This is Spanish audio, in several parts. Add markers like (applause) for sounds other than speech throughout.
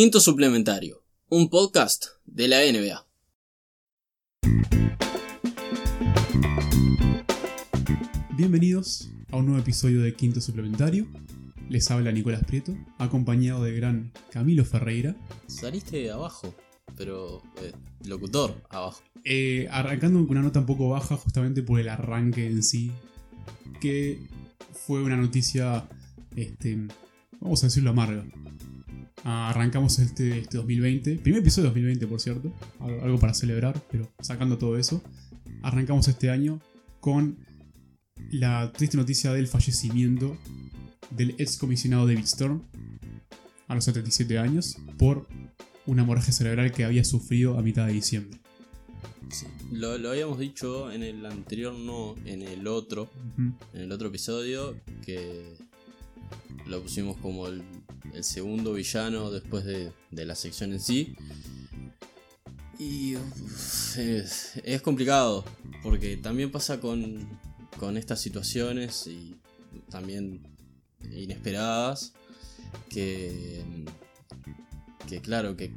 Quinto Suplementario, un podcast de la NBA. Bienvenidos a un nuevo episodio de Quinto Suplementario. Les habla Nicolás Prieto, acompañado de gran Camilo Ferreira. Saliste abajo, pero eh, locutor abajo. Eh, arrancando con una nota un poco baja justamente por el arranque en sí, que fue una noticia, este, vamos a decirlo amarga. Ah, Arrancamos este, este 2020, primer episodio de 2020 por cierto, algo algo para celebrar, pero sacando todo eso, arrancamos este año con la triste noticia del fallecimiento del ex comisionado David Stern a los 77 años por una hemorragia cerebral que había sufrido a mitad de diciembre. Sí, Lo, lo habíamos dicho en el anterior, no en el otro, en el otro episodio, que lo pusimos como el, el segundo villano después de, de la sección en sí. Y uf, es, es complicado, porque también pasa con, con estas situaciones y también inesperadas, que, que claro, que,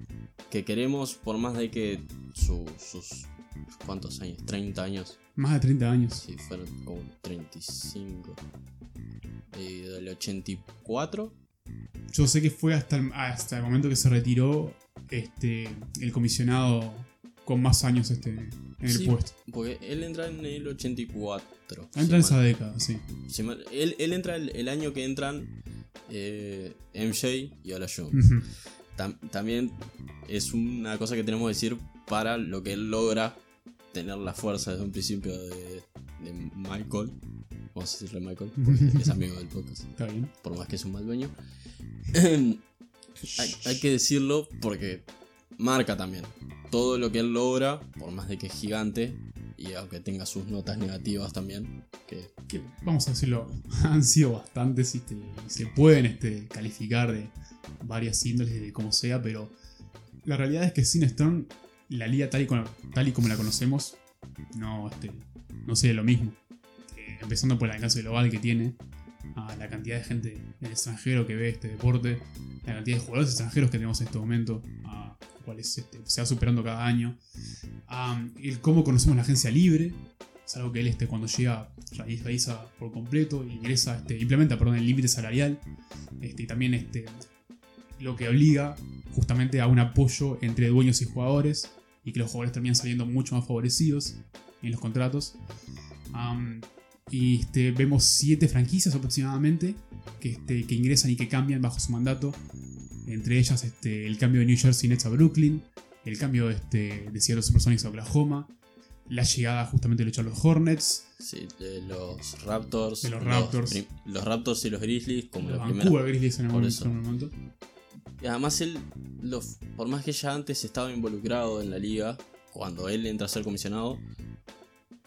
que queremos, por más de que su- sus... ¿Cuántos años? 30 años. Más de 30 años. Sí, fueron como 35. Y del 84. Yo sé que fue hasta el, hasta el momento que se retiró este, el comisionado con más años este, en el Sí, puesto. Porque él entra en el 84. Entra en esa mal- década, sí. él, él entra el, el año que entran eh, MJ y. Ujú. Tam- también es una cosa que tenemos que decir para lo que él logra tener la fuerza desde un principio de, de Michael. Vamos a decirle Michael, (laughs) porque es amigo del podcast. Está bien. por más que es un mal dueño. hay, hay que decirlo porque marca también todo lo que él logra, por más de que es gigante, y aunque tenga sus notas negativas también, que Que, vamos a decirlo, (laughs) han sido bastantes este, y se pueden este, calificar de varias índoles de como sea, pero la realidad es que sin Stern, la liga tal y, como, tal y como la conocemos, no, este, no sería lo mismo. Empezando por el alcance global que tiene, a la cantidad de gente del extranjero que ve este deporte, la cantidad de jugadores extranjeros que tenemos en este momento, a cuales este, se va superando cada año, el cómo conocemos la agencia libre, es algo que él este, cuando llega realiza por completo, ingresa, este, implementa perdón, el límite salarial este, y también este, lo que obliga justamente a un apoyo entre dueños y jugadores y que los jugadores terminan saliendo mucho más favorecidos en los contratos. Y este, vemos siete franquicias aproximadamente que, este, que ingresan y que cambian bajo su mandato. Entre ellas este, el cambio de New Jersey Nets a Brooklyn, el cambio este, de Seattle Supersonics a Oklahoma, la llegada justamente de los Charlotte Hornets, sí, de los Raptors, De los Raptors. los y los Grizzlies, como los Vancouver primera. Grizzlies en el momento. en el momento. Y además él, lo- por más que ya antes estaba involucrado en la liga, cuando él entra a ser comisionado,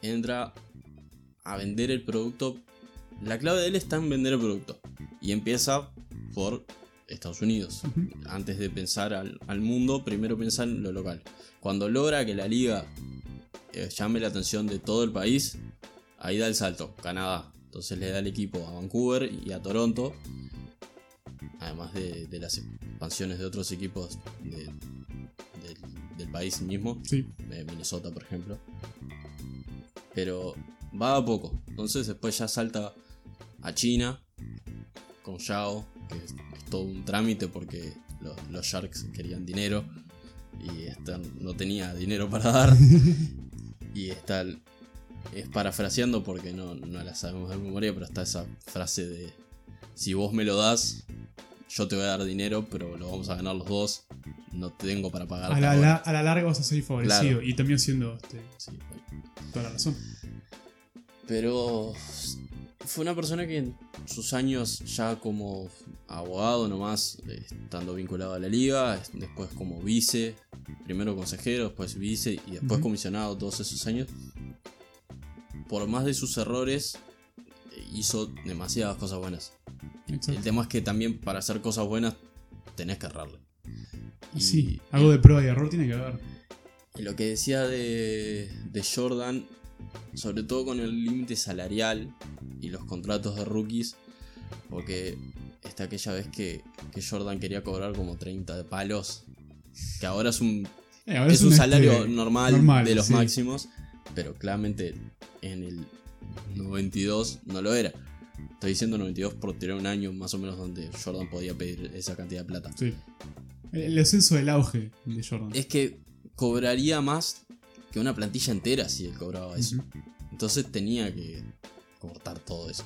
entra a vender el producto. La clave de él está en vender el producto. Y empieza por Estados Unidos. Antes de pensar al, al mundo, primero piensa en lo local. Cuando logra que la liga eh, llame la atención de todo el país, ahí da el salto, Canadá. Entonces le da el equipo a Vancouver y a Toronto. Además de, de las expansiones de otros equipos de- del- del país mismo Sí, de Minnesota, por ejemplo. Pero va a poco. Entonces después ya salta a China con Yao, que es, es todo un trámite porque los, los Sharks querían dinero y esta no tenía dinero para dar. (laughs) y está, es parafraseando porque no, no la sabemos de memoria, pero está esa frase de si vos me lo das, yo te voy a dar dinero, pero lo vamos a ganar los dos. No tengo para pagar. a la, la- a la larga vas a ser favorecido Claro. y también siendo este, Sí, toda la razón. Pero fue una persona que en sus años ya como abogado nomás, estando vinculado a la liga, es- después como vice, primero consejero, después vice y después comisionado todos esos años, por más de sus errores, hizo demasiadas cosas buenas. Exacto. El tema es que también para hacer cosas buenas tenés que errarle. Y- sí, algo de prueba y error tiene que haber. Y lo que decía de, de Jordan, sobre todo con el límite salarial y los contratos de rookies, Porque está aquella vez que, que Jordan quería cobrar como 30 de palos. Que ahora es un, Eh, ahora es un este, salario normal, normal, de los sí. máximos. Pero claramente en el 92 no lo era. Estoy diciendo 92 por tirar un año más o menos donde Jordan podía pedir esa cantidad de plata. Sí. El, el ascenso del auge de Jordan. Es que cobraría más que una plantilla entera si él cobraba eso. Entonces tenía que cortar todo eso.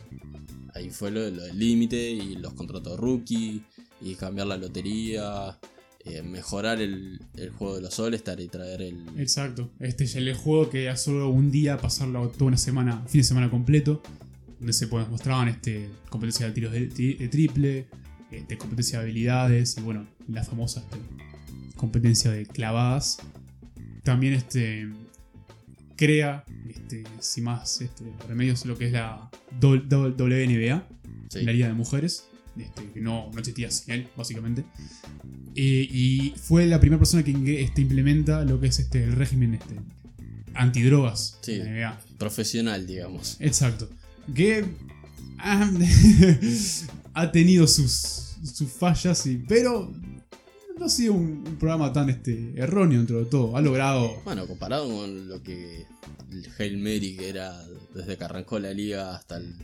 Ahí fue lo, lo del límite y los contratos rookie y cambiar la lotería, eh, mejorar el, el juego de los All-Star y traer el... Exacto. Este es el juego que era solo un día, pasarlo toda una semana, fin de semana completo, donde se mostraban este, competencia de tiros de triple, este, competencia de habilidades y bueno, la famosa este, competencia de clavadas. También este, crea, este, sin más este, remedios, lo que es la WNBA, Sí. la Liga de Mujeres, este, que no, no existía sin él, básicamente. Eh, y fue la primera persona que este, implementa lo que es este, el régimen este, antidrogas Sí. NBA. Profesional, digamos. Exacto. Que ah, (laughs) ha tenido sus, sus fallas, y, pero no ha sido un, un programa tan este, erróneo dentro de todo. Ha logrado... Bueno, comparado con lo que el Hail Mary que era desde que arrancó la liga hasta el,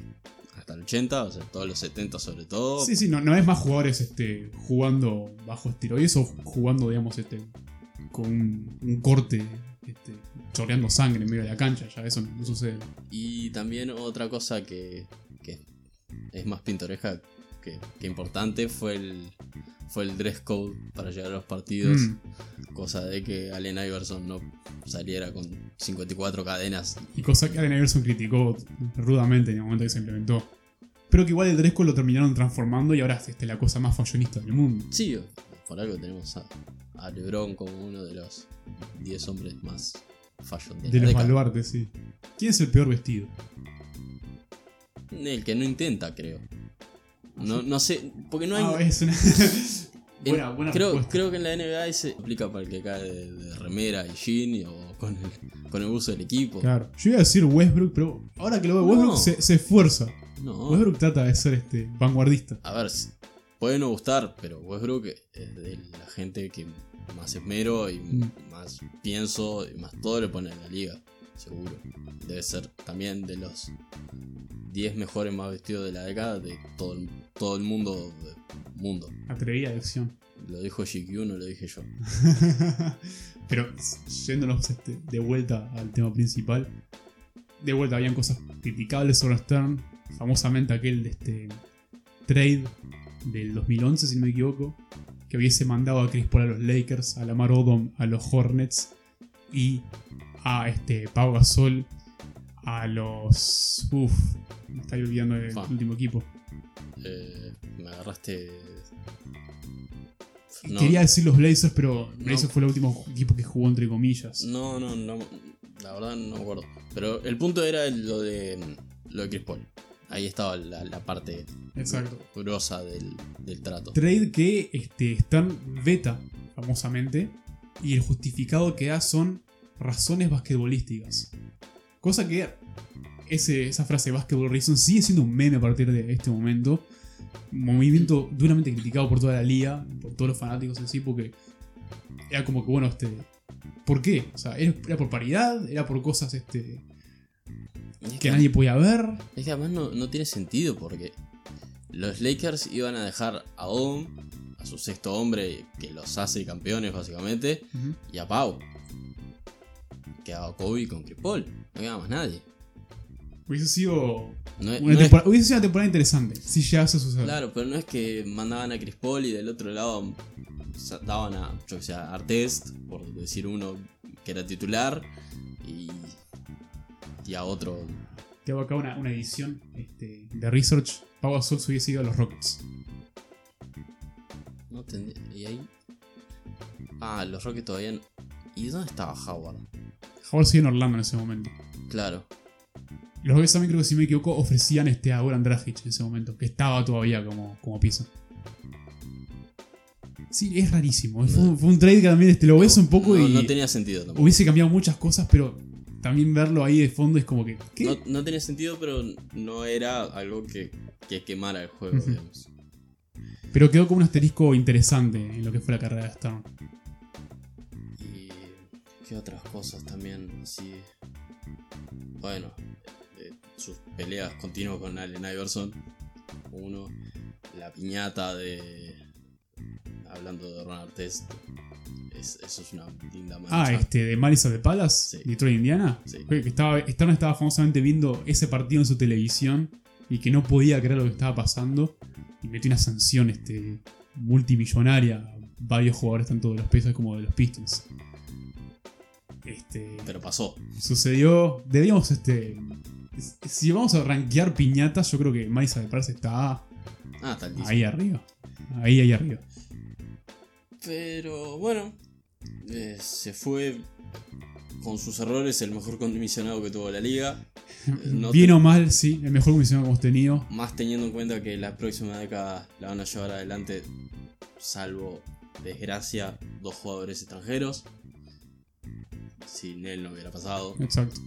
hasta el 80, o sea, todos los 70 sobre todo. Sí, sí, no, no es más jugadores este, jugando bajo esteroides o jugando, digamos, este, con un, un corte, este, chorreando sangre en medio de la cancha. Ya eso no, no sucede. Y también otra cosa que, que es más pintoresca que, que importante fue el, fue el dress code para llegar a los partidos. Mm. Cosa de que Allen Iverson no saliera con 54 cadenas. Y cosa que Allen Iverson criticó rudamente en el momento que se implementó. Pero que igual el Dresco lo terminaron transformando y ahora es este, la cosa más fashionista del mundo. Sí, por algo tenemos a, a LeBron como uno de los 10 hombres más fashion de, De la los década. baluartes, sí. ¿Quién es el peor vestido? El que no intenta, creo. No, no sé, porque no hay... Ah, es una. (laughs) en- buena, buena creo, respuesta. creo que en la NBA se aplica para el que cae de, de remera y jean o con el, con el uso del equipo. Claro. Yo iba a decir Westbrook, pero ahora que lo veo, No. Westbrook se, se esfuerza. No. Westbrook trata de ser este vanguardista. A ver, puede no gustar, pero Westbrook es de la gente que más esmero y Mm. más pienso y más todo le pone en la liga, seguro. Debe ser también de los 10 mejores más vestidos de la década de todo el, todo el mundo. mundo. Atrevida elección. Lo dijo GQ, no lo dije yo. (laughs) Pero yéndonos este, de vuelta al tema principal, de vuelta habían cosas criticables sobre Stern, famosamente aquel de este trade del 2011, si no me equivoco, que hubiese mandado a Chris Paul a los Lakers, a Lamar Odom a los Hornets y a este Pau Gasol a los... Uff, me estoy olvidando del Fa. último equipo. Eh, me agarraste. No, Quería decir los Blazers, pero No. Blazers fue el último equipo que jugó entre comillas. no, no, no. La verdad no me acuerdo. Pero el punto era lo de. Lo de Chris Paul. Ahí estaba la, la parte Exacto. grosa del, del trato. Trade que este, Stern veta famosamente y el justificado que da son razones basquetbolísticas. Cosa que ese- esa frase basketball reason sigue siendo un meme a partir de este momento. Un movimiento duramente criticado por toda la liga, por todos los fanáticos en sí, porque era como que, bueno, este. ¿Por qué? O sea, era, por paridad, era por cosas este, es que que, nadie podía ver. es que además no, no tiene sentido porque los Lakers iban a dejar a Odom, a su sexto hombre que los hace campeones básicamente, y a Pau. Quedaba Kobe con Chris Paul. No quedaba más nadie. Hubiese sido No es- una, no es- tempora- hubiese sido una temporada interesante si llegase a suceder. Claro, pero no es que mandaban a Chris Paul y del otro lado daban a, yo que sé, a Artest, por decir uno que era titular, y, y a otro. Te hago acá una, una edición este, de research. Pau Gasol se hubiese ido a los Rockets. No tendría- y ahí. Ah, los Rockets todavía. no- ¿Y dónde estaba Howard? Howard sigue en Orlando en ese momento. Claro. Los Rockets también creo que si me equivoco ofrecían este, a Goran Dragic en ese momento, que estaba todavía como, como pieza. Sí, es rarísimo. Fue, un- fue un trade que también este, lo ves un poco no, y no tenía sentido tampoco. hubiese cambiado muchas cosas, pero también verlo ahí de fondo es como que... ¿qué? No, no tenía sentido, pero no era algo que que quemara el juego, digamos. Pero quedó como un asterisco interesante en lo que fue la carrera de Stern. Qué otras cosas también, así. Bueno, eh, sus peleas continuas con Allen Iverson. Uno, la piñata de. Hablando de Ron Artest. Es, eso es una linda mancha. Ah, este, de Marisa de Palace, Sí. Detroit, Indiana. Sí. Que estaba, Stern estaba famosamente viendo ese partido en su televisión y que no podía creer lo que estaba pasando. Y metió una sanción este, multimillonaria a varios jugadores, tanto de los Pacers como de los Pistons. Este, Pero pasó. sucedió. Deberíamos, este. Si vamos a rankear piñatas, yo creo que Marisa de Palace está Ah, ahí arriba. Ahí, ahí arriba. Pero bueno, eh, se fue con sus errores el mejor comisionado que tuvo la liga. Eh, no Bien o mal, sí, el mejor comisionado que hemos tenido. Más teniendo en cuenta que la próxima década la van a llevar adelante, salvo desgracia, dos jugadores extranjeros. Sin él no hubiera pasado. Exacto.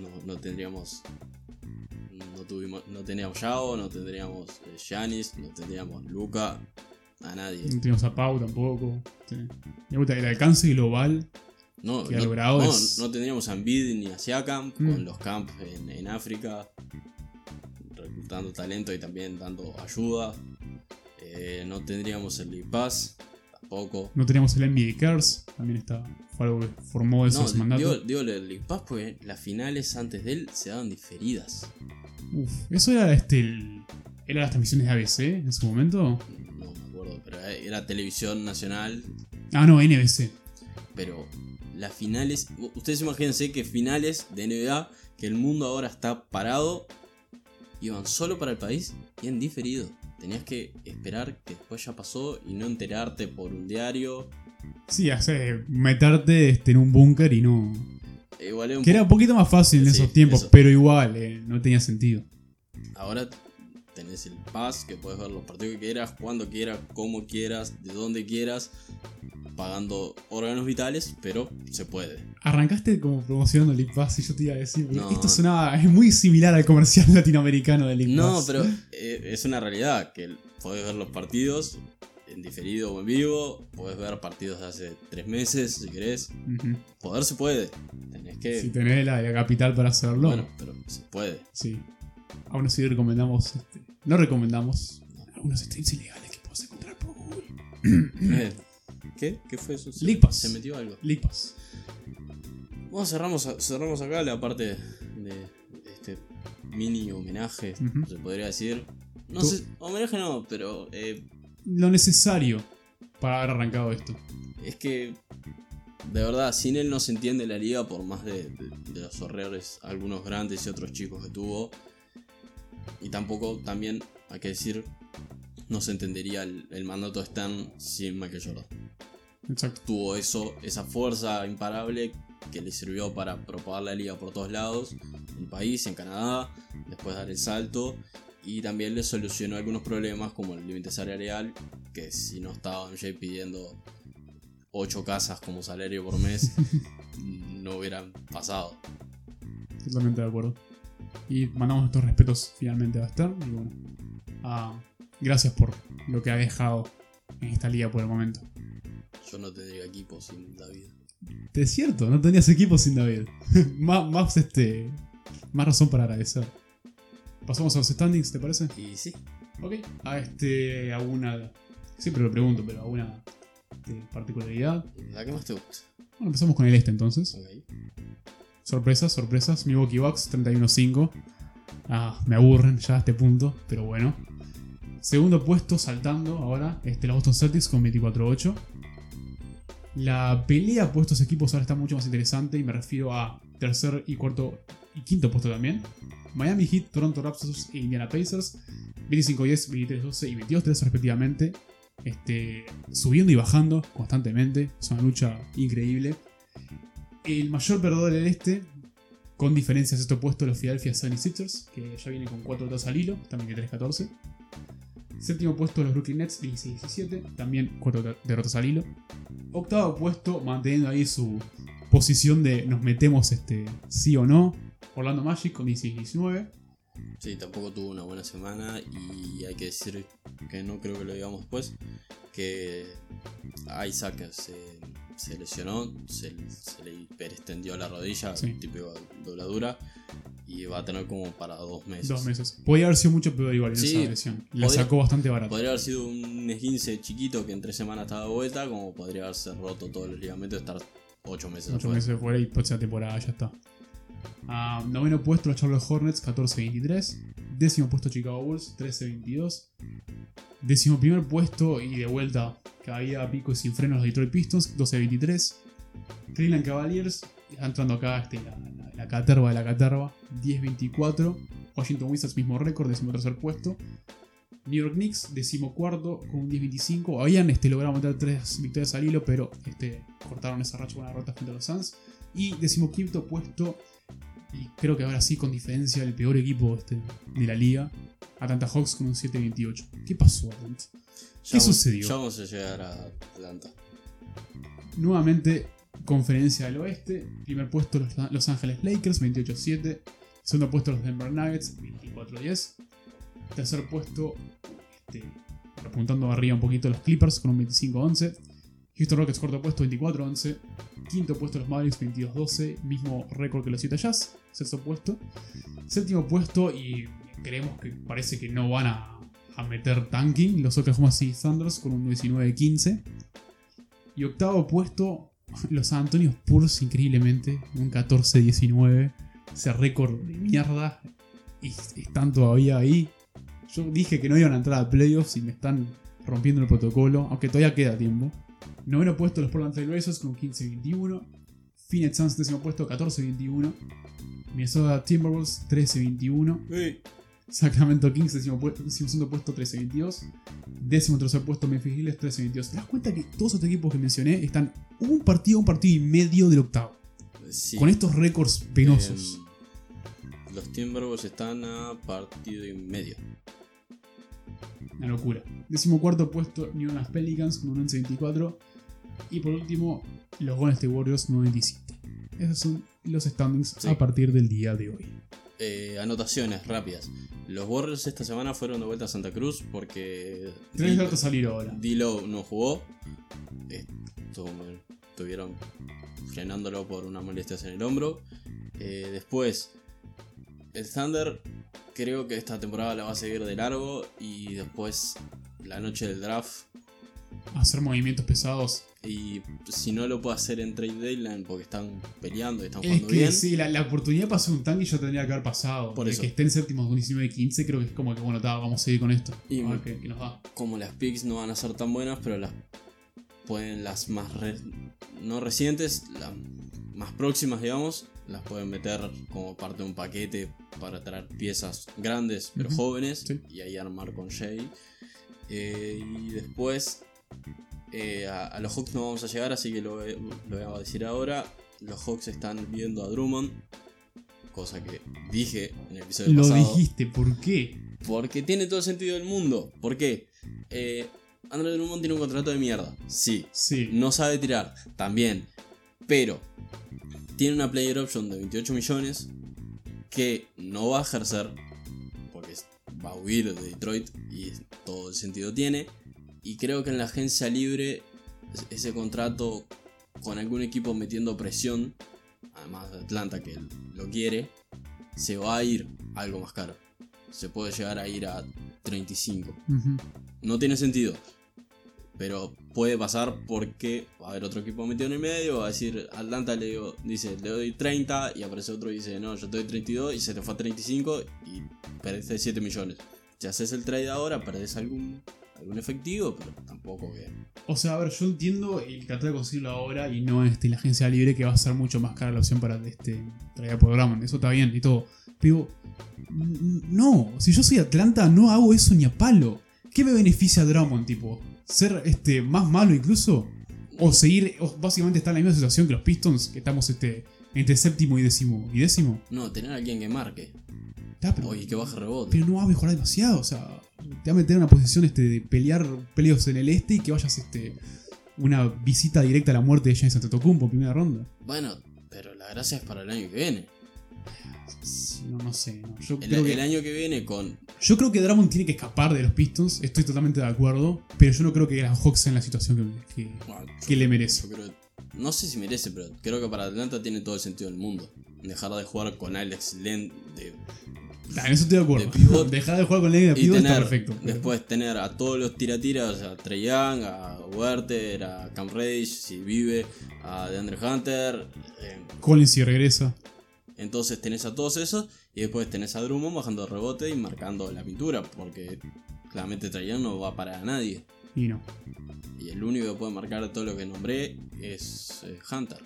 No, no tendríamos. No tuvimos. No teníamos Yao, no tendríamos eh, Giannis, no tendríamos Luca, a nadie. No tenemos a Pau tampoco. Sí. Me gusta el alcance global. No, que ha no, logrado no, es- no tendríamos a Embiid ni a Siakam Mm. con los camps en, en África, reclutando talento y también dando ayuda. Eh, no tendríamos el League No teníamos el NBA Cares. También está. Fue algo que formó eso No, ese mandato. digo, digo el League Pass porque las finales antes de él se daban diferidas. Uf, eso era este. el- era las transmisiones de ABC en su momento. No me acuerdo, pero era televisión nacional. Ah, no, NBC. Pero las finales. Ustedes imagínense que finales de NBA, que el mundo ahora está parado, iban solo para el país y en diferido. Tenías que esperar que después ya pasó y no enterarte por un diario. Sí, hace meterte este, en un búnker y no. Eh, Igual Que era un poquito más fácil en Sí, esos tiempos, eso. pero igual, eh, no tenía sentido. Ahora tenés el pass, que puedes ver los partidos que quieras, cuando quieras, como quieras, de donde quieras, pagando órganos vitales, pero se puede. Arrancaste como promocionando League Pass y yo te iba a decir, No. esto sonaba, es muy similar al comercial (laughs) latinoamericano de League No, Pass. pero eh, es una realidad que podés ver los partidos en diferido o en vivo, podés ver partidos de hace tres meses si querés. Poder se puede, tenés que... Si tenés la, la capital para hacerlo, bueno, pero se puede. sí. Aún así recomendamos, este, no recomendamos algunos streams ilegales que puedes encontrar por Google. ¿Qué? ¿Qué fue eso? Se- Pass. Se metió algo. Pass. Bueno, cerramos, cerramos acá la parte de, este mini homenaje, se podría decir. No Tú- sé, homenaje no, pero eh, Lo necesario para haber arrancado esto. Es que, de verdad, sin él no se entiende la liga por más de, de- de los errores, algunos grandes y otros chicos que tuvo. Y tampoco, también, hay que decir, no se entendería el, el mandato de Stan sin Michael Jordan. Exacto. Tuvo eso, esa fuerza imparable que le sirvió para propagar la liga por todos lados, en el país, en Canadá, después dar el salto. Y también le solucionó algunos problemas como el límite salarial, que si no estaba MJ pidiendo 8 casas como salario por mes, (laughs) no hubieran pasado. Totalmente de acuerdo. Y mandamos nuestros respetos finalmente a Baster. Y bueno, ah, gracias por lo que ha dejado en esta liga por el momento. Yo no tendría equipo sin David. Es cierto, no tenías equipo sin David. (laughs) más, más, este, más razón para agradecer. Pasamos a los standings, ¿te parece? Y sí, Ok. A este, alguna. Siempre lo pregunto, pero alguna este, particularidad. la que más te gusta. Bueno, empezamos con el este entonces. Ok. Sorpresas, sorpresas. Milwaukee Bucks 31-5. Ah, me aburren ya a este punto, pero bueno. Segundo puesto saltando ahora, este, los Boston Celtics con 24-8. La pelea por estos equipos ahora está mucho más interesante y me refiero a tercer y cuarto y quinto puesto también. Miami Heat, Toronto Raptors e Indiana Pacers 25-10, 23-12 y 22-13 respectivamente. Este, subiendo y bajando constantemente. Es una lucha increíble. El mayor perdedor del este, con diferencias este puesto, los Philadelphia 76ers, que ya vienen con 4 derrotas al hilo, están 23-14. Séptimo puesto los Brooklyn Nets, 16-17, también 4 derrotas al hilo. Octavo puesto, manteniendo ahí su posición de nos metemos este sí o no, Orlando Magic con 16-19. Sí, tampoco tuvo una buena semana y hay que decir que no creo que lo digamos después, que Isaac se, se lesionó, se, se le hiperextendió la rodilla, Sí. típico dobladura, y va a tener como para dos meses. Dos meses. Podría haber sido mucho peor igual en Sí, esa lesión. La podría- sacó bastante barata. Podría haber sido un esguince chiquito que en tres semanas estaba de vuelta, como podría haberse roto todos los ligamentos y estar ocho meses Ocho afuera. meses fuera y próxima temporada ya está. Ah, noveno puesto los Charlotte Hornets, 14-23. Décimo puesto Chicago Bulls, 13-22. Décimo primer puesto y de vuelta caía a pico y sin frenos los Detroit Pistons, 12-23. Cleveland Cavaliers, entrando acá este, la, la- la caterva de la caterva, 10-24. Washington Wizards, mismo récord, décimo tercer puesto. New York Knicks, decimocuarto con un 10-25. Habían este, logrado meter tres victorias al hilo, pero este, cortaron esa racha con una derrota frente a los Suns. Y decimoquinto puesto, y creo que ahora sí con diferencia, el peor equipo este, de la liga. Atlanta Hawks con un 7-28. ¿Qué pasó, Atlanta? ¿Qué vamos- segundo? Ya vamos a llegar a Atlanta. Nuevamente, conferencia del oeste. Primer puesto los Los Ángeles Lakers, 28-7. Segundo puesto los Denver Nuggets, 24-10. Tercer puesto, este, apuntando arriba un poquito los Clippers con un 25-11. Houston Rockets cuarto puesto, 24-11. Quinto puesto los Mavericks, 22-12. Mismo récord que los Utah Jazz. Sexto puesto. Séptimo puesto y creemos que parece que no van a, a meter tanking. Los Oklahoma City Thunders con un 19-15. Y octavo puesto, (laughs) los San Antonio Spurs, increíblemente, un 14-19. Ese récord de mierda. Y están todavía ahí. Yo dije que no iban a entrar a playoffs y me están rompiendo el protocolo, aunque todavía queda tiempo. Noveno puesto los Portland Trail Blazers con 15-21. Phoenix Suns décimo puesto 14-21. Minnesota Timberwolves 13-21. Sacramento Kings décimo, puesto, décimo segundo puesto 13-22. Décimo tercer puesto Memphis Grizzlies 13-22. ¿Te das cuenta que todos estos equipos que mencioné están un partido, un partido y medio del octavo? Sí. Con estos récords penosos. Em, los Timberwolves están a partido y medio. Una locura. Décimo cuarto puesto New Orleans Pelicans con un 11-24. Y por último, los Golden State Warriors 97. Esos son los standings Sí. a partir del día de hoy. Eh, anotaciones rápidas. Los Warriors esta semana fueron de vuelta a Santa Cruz porque datos a salir ahora. D'Lo no jugó. Estu- Estuvieron frenándolo por unas molestias en el hombro. Eh, después, el Thunder creo que esta temporada la va a seguir de largo. Y después, la noche del draft. Hacer movimientos pesados. Y si no lo puede hacer en trade deadline porque están peleando y están Es jugando que bien. sí, la, la oportunidad hacer un tanque ya tendría que haber pasado. Por eso. que esté en séptimo con 19-15, creo que es como que bueno, ta, vamos a seguir con esto. Y a ver me- qué, qué nos da. como las picks no van a ser tan buenas, pero las pueden las más re- no recientes, las más próximas, digamos, las pueden meter como parte de un paquete para traer piezas grandes pero jóvenes sí. y ahí armar con Jay. Eh, y después eh, a, a los Hawks no vamos a llegar, así que lo, voy- lo voy a decir ahora. Los Hawks están viendo a Drummond, cosa que dije en el episodio Lo pasado. dijiste, ¿por qué? Porque tiene todo el sentido del mundo. ¿Por qué? Eh, André Drummond tiene un contrato de mierda. Sí. Sí. No sabe tirar. También. Pero tiene una player option de 28 millones que no va a ejercer porque va a huir de Detroit y todo el sentido tiene. Y creo que en la agencia libre es- ese contrato con algún equipo metiendo presión, además de Atlanta que lo quiere, se va a ir algo más caro. Se puede llegar a ir a 35. Ujú. No tiene sentido. Pero puede pasar porque va a haber otro equipo metido en el medio. Va a decir, Atlanta le digo, dice, le doy 30. Y aparece otro y dice, no, yo te doy 32. Y se te fue a 35 y perdiste 7 millones. Si haces el trade ahora, perdés algún, algún efectivo, pero tampoco que. O sea, a ver, yo entiendo el tratar de conseguirlo ahora y no este, la agencia libre que va a ser mucho más cara la opción para este, traer programa. Eso está bien y todo. Pero, no, si yo soy Atlanta, no hago eso ni a palo. ¿Qué me beneficia a Drummond, tipo? ¿Ser este, más malo incluso? ¿O seguir, o básicamente estar en la misma situación que los Pistons, que estamos este, entre séptimo y décimo? ¿Y décimo? No, tener a alguien que marque. Está, pero, Oye, que baje rebote. pero no va a mejorar demasiado. O sea, te va a meter en una posición este, de pelear peleos en el este y que vayas este, una visita directa a la muerte de Giannis Antetokounmpo en primera ronda. Bueno, pero la gracia es para el año que viene. No, no sé. no. Yo, El, creo que, el año que viene con. yo creo que Drummond tiene que escapar de los Pistons. Estoy totalmente de acuerdo. Pero yo no creo que los Hawks sean la situación que, que- bueno, yo- que le merece. yo creo- no sé si merece, pero creo que para Atlanta tiene todo el sentido del mundo. Dejar de jugar con Alex Len de en eso estoy de acuerdo. De pivot. (laughs) Dejar de jugar con Lenny de y pivot está tener perfecto. pero- después tener a todos los tira-tiras, o sea, a Trey Young, a Werther, a Cam Reddish, si vive, a DeAndre Hunter. eh, Collins si regresa. entonces tenés a todos esos y después tenés a Drummond bajando el rebote y marcando la pintura, porque claramente Trey Young no va a parar a nadie. Y no. Y el único que puede marcar todo lo que nombré es eh, Hunter.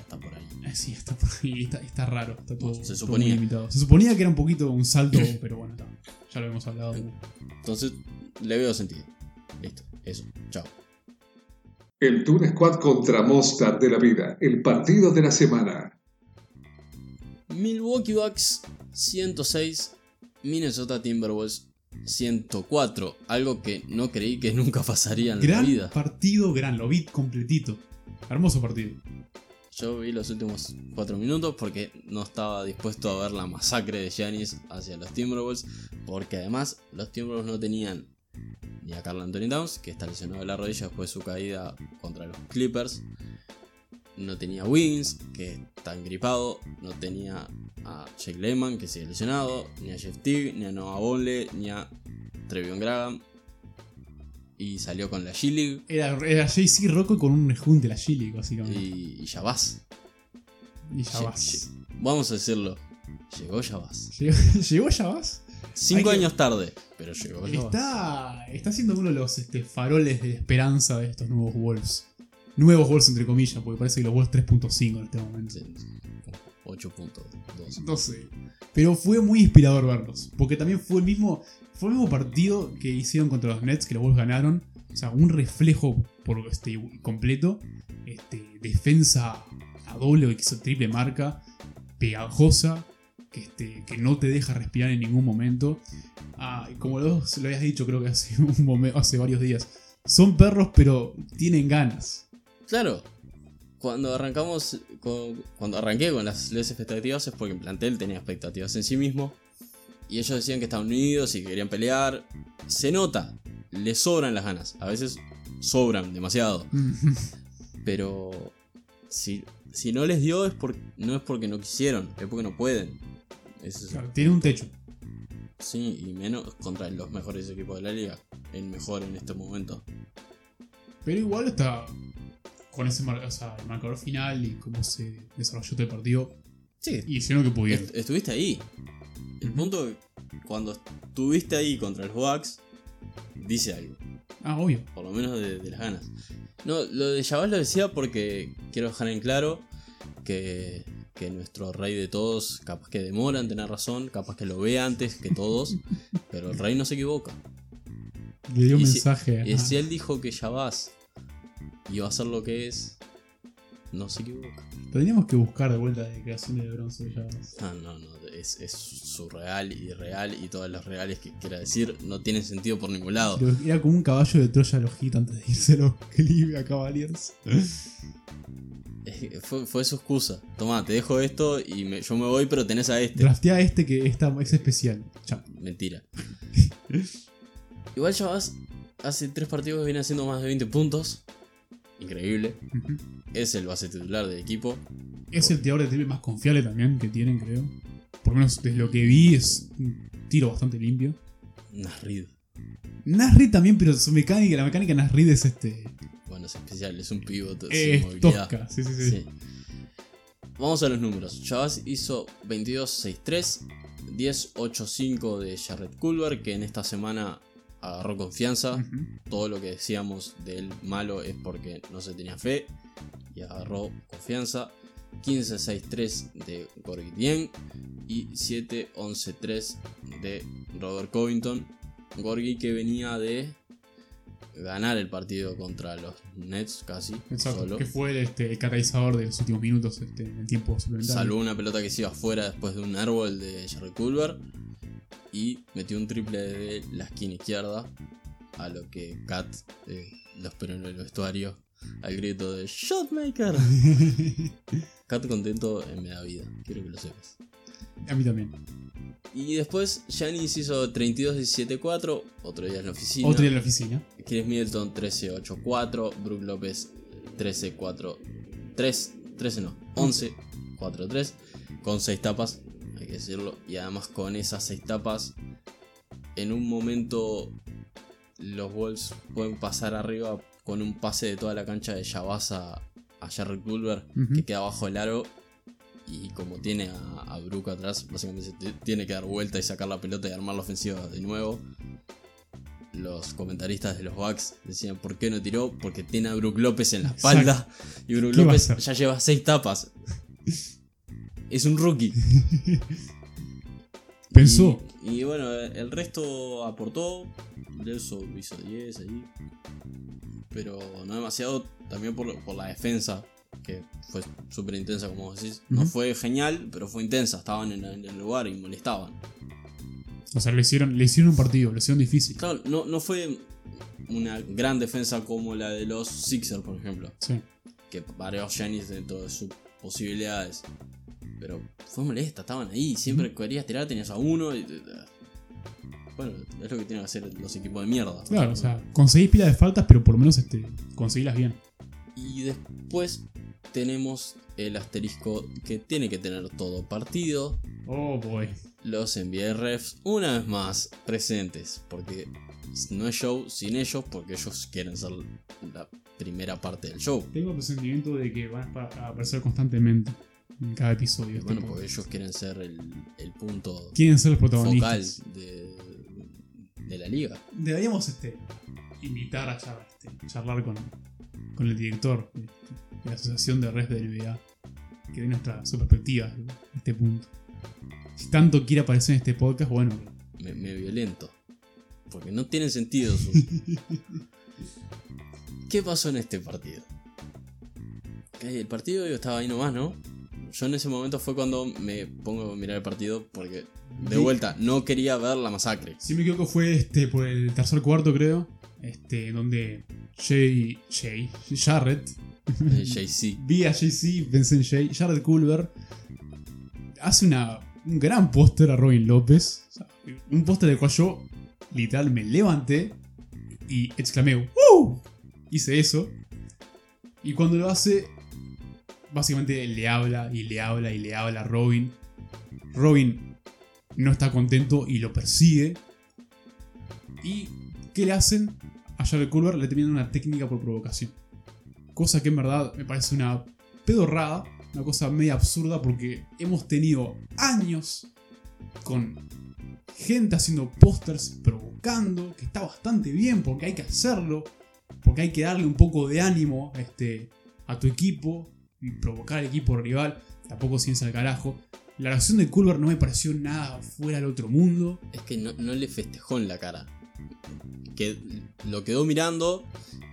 Está por ahí. Eh, Sí, está por ahí. Está, está raro. Está todo, Se suponía. limitado. Se suponía que era un poquito un salto, (laughs) pero bueno, está. ya lo hemos hablado. Entonces le veo sentido. Listo, eso. Chao. El Toon Squad contra Mostar de la Vida, el partido de la semana. Milwaukee Bucks 106, Minnesota Timberwolves 104. Algo que no creí que nunca pasaría en la Gran vida. partido, gran. Lo vi completito. Hermoso partido. Yo vi los últimos 4 minutos porque no estaba dispuesto a ver la masacre de Giannis hacia los Timberwolves. Porque además los Timberwolves no tenían ni a Carl Anthony Towns, que está lesionado de la rodilla después de su caída contra los Clippers. No tenía a Wiggins, que está engripado. No tenía a Jake Lehman, que sigue lesionado. Ni a Jeff Teague, ni a Noah Bonle, ni a Trevion Graham. Y salió con la G-League. Era, era JC Rocco con un rejunte de la Chile, básicamente. Y, y ya vas. Y, ya vas. Vamos a decirlo. Llegó ya vas. ¿Llegó, (laughs) llegó ya vas? Cinco Hay que- años tarde, pero llegó ya vas. Está, está siendo uno de los este, faroles de esperanza de estos nuevos Wolves. Nuevos Wolves, entre comillas, porque parece que los Wolves 3.5 en este momento. Sí, 8.2. No sé. Pero fue muy inspirador verlos. Porque también fue el mismo. Fue el mismo partido que hicieron contra los Nets, que los Wolves ganaron. O sea, un reflejo por este completo. Este, defensa a doble hizo triple marca. Pegajosa. Que, este, que no te deja respirar en ningún momento. Ah, como lo, lo habías dicho, creo que (laughs) hace, varios días. Son perros, pero tienen ganas. Claro. Cuando arrancamos, cuando arranqué con las, las expectativas es porque el plantel tenía expectativas en sí mismo. Y ellos decían que estaban unidos y que querían pelear. Se nota, les sobran las ganas. A veces sobran demasiado. (laughs) Pero si, si no les dio es por, no es porque no quisieron, es porque no pueden. Es- Claro, tiene un techo. Sí, y menos contra los mejores equipos de la liga. El mejor en este momento. Pero igual está con ese mar- o sea, el marcador final y cómo se desarrolló el partido. Sí, Y hicieron lo que pudieron. est- estuviste ahí. El punto que cuando estuviste ahí contra los Bucks, dice algo. Ah, obvio. Por lo menos de, de las ganas. No, lo de Jabal lo decía porque quiero dejar en claro que, que nuestro rey de todos, capaz que demora en tener razón, capaz que lo ve antes que todos, (laughs) pero el rey no se equivoca. Le dio un si- mensaje. Y si él dijo que Jabás iba a ser lo que es, no se equivoca. Tendríamos que buscar de vuelta la creación de bronce ya. Ah, no, no, es, es surreal y real y todos los reales que quiera decir no tienen sentido por ningún lado. Pero era como un caballo de Troya los antes de irse a los (laughs) Cleveland a Cavaliers. Fue, fue su excusa. Toma, te dejo esto y me- yo me voy, pero tenés a este. Draftea a este que está, es especial. Chao. Mentira. (laughs) Igual Jabás hace tres partidos viene haciendo más de 20 puntos. Increíble. Es el base titular del equipo. Es el tirador de triple más confiable también que tienen, creo. Por lo menos desde lo que vi es un tiro bastante limpio. Nasrid. Nasrid también, pero su mecánica, la mecánica de Nasrid es este. Bueno, es especial, es un pivot sin Es movilidad. tosca. Sí, sí, sí. Sí. Vamos a los números. Chavas hizo 22-6-3, 10-8-5 de Jared Culver, que en esta semana agarró confianza. Todo lo que decíamos del malo es porque no se tenía fe y agarró confianza. 15-6-3 de Gorgie Dieng y 7-11-3 de Robert Covington. Gorgie que venía de ganar el partido contra los Nets casi Exacto. solo. Que fue este, el catalizador de los últimos minutos este, en el tiempo suplementario. Salvó una pelota que se iba afuera después de un árbol de Jerry Culver. Y metió un triple de la esquina izquierda. A lo que Kat eh, lo esperó en el vestuario. Al grito de Shotmaker. (laughs) Kat contento eh, me da vida. Quiero que lo sepas. A mí también. Y después Giannis hizo 32-17-4, otro día en la oficina. Otro día en la oficina. Chris Middleton 13-8-4, Brook López 13-4, 3, 13 no, 11-4-3, con 6 tapas, hay que decirlo. Y además con esas 6 tapas, en un momento los Wolves pueden pasar arriba con un pase de toda la cancha de Yabasa a Jarrett Culver, Ujú. que queda bajo el aro. Y como tiene a, a Brook atrás, básicamente se tiene que dar vuelta y sacar la pelota y armar la ofensiva de nuevo. Los comentaristas de los Bucks decían, ¿por qué no tiró? Porque tiene a Brook López en la Exacto. espalda. Y Brook ¿Qué va a López ya lleva seis tapas. Es un rookie. (laughs) Pensó. Y, y bueno, el resto aportó. Eso hizo 10 ahí. Pero no demasiado. También por, por la defensa. Que fue súper intensa, como vos decís. No Ujú. fue genial, pero fue intensa. Estaban en, en el lugar y molestaban. O sea, le hicieron, le hicieron un partido, le hicieron difícil. Claro, no, no fue una gran defensa como la de los Sixers, por ejemplo. Sí. Que varios Giannis dentro de sus posibilidades. Pero fue molesta, estaban ahí. Siempre querías tirar, tenías a uno. Y, bueno, es lo que tienen que hacer los equipos de mierda. Claro, o sea, conseguís pila de faltas, pero por lo menos este, conseguílas bien. Y después tenemos el asterisco que tiene que tener todo partido. Oh boy. Los NBA refs, una vez más, presentes. Porque no es show sin ellos, porque ellos quieren ser la primera parte del show. Tengo el presentimiento de que van a aparecer constantemente en cada episodio. Bueno, porque ellos quieren ser el, el punto quieren ser los focal protagonistas. de, de la liga. Deberíamos este, invitar a charlar, este, charlar con, con el director de, de la Asociación de Refs de NBA, que dé nuestra su perspectiva de este punto. Si tanto quiere aparecer en este podcast, bueno, Me, me violento. Porque no tienen sentido (laughs) su... ¿Qué pasó en este partido? El partido yo estaba ahí nomás, ¿no? Yo en ese momento fue cuando me pongo a mirar el partido porque, de vuelta, no quería ver la masacre. si me equivoco fue este por el tercer cuarto, creo, este, donde Jay, Jay, Jarrett, Eh, Jay-Z. (laughs) vi a pensé en Jay, Jared Culver, hace una, un gran póster a Robin López. O sea, un póster del cual yo literal me levanté y exclamé ¡Woo! Hice eso. Y cuando lo hace, básicamente le habla y le habla y le habla a Robin. Robin no está contento y lo persigue. ¿Y qué le hacen? A Jared Culver le terminan una técnica por provocación. Cosa que en verdad me parece una pedorrada, una cosa media absurda porque hemos tenido años con gente haciendo pósters provocando, que está bastante bien porque hay que hacerlo, porque hay que darle un poco de ánimo este, a tu equipo provocar al equipo rival, tampoco ciencia al carajo. La reacción de Culver no me pareció nada fuera del otro mundo. Es que no, no le festejó en la cara. Que lo quedó mirando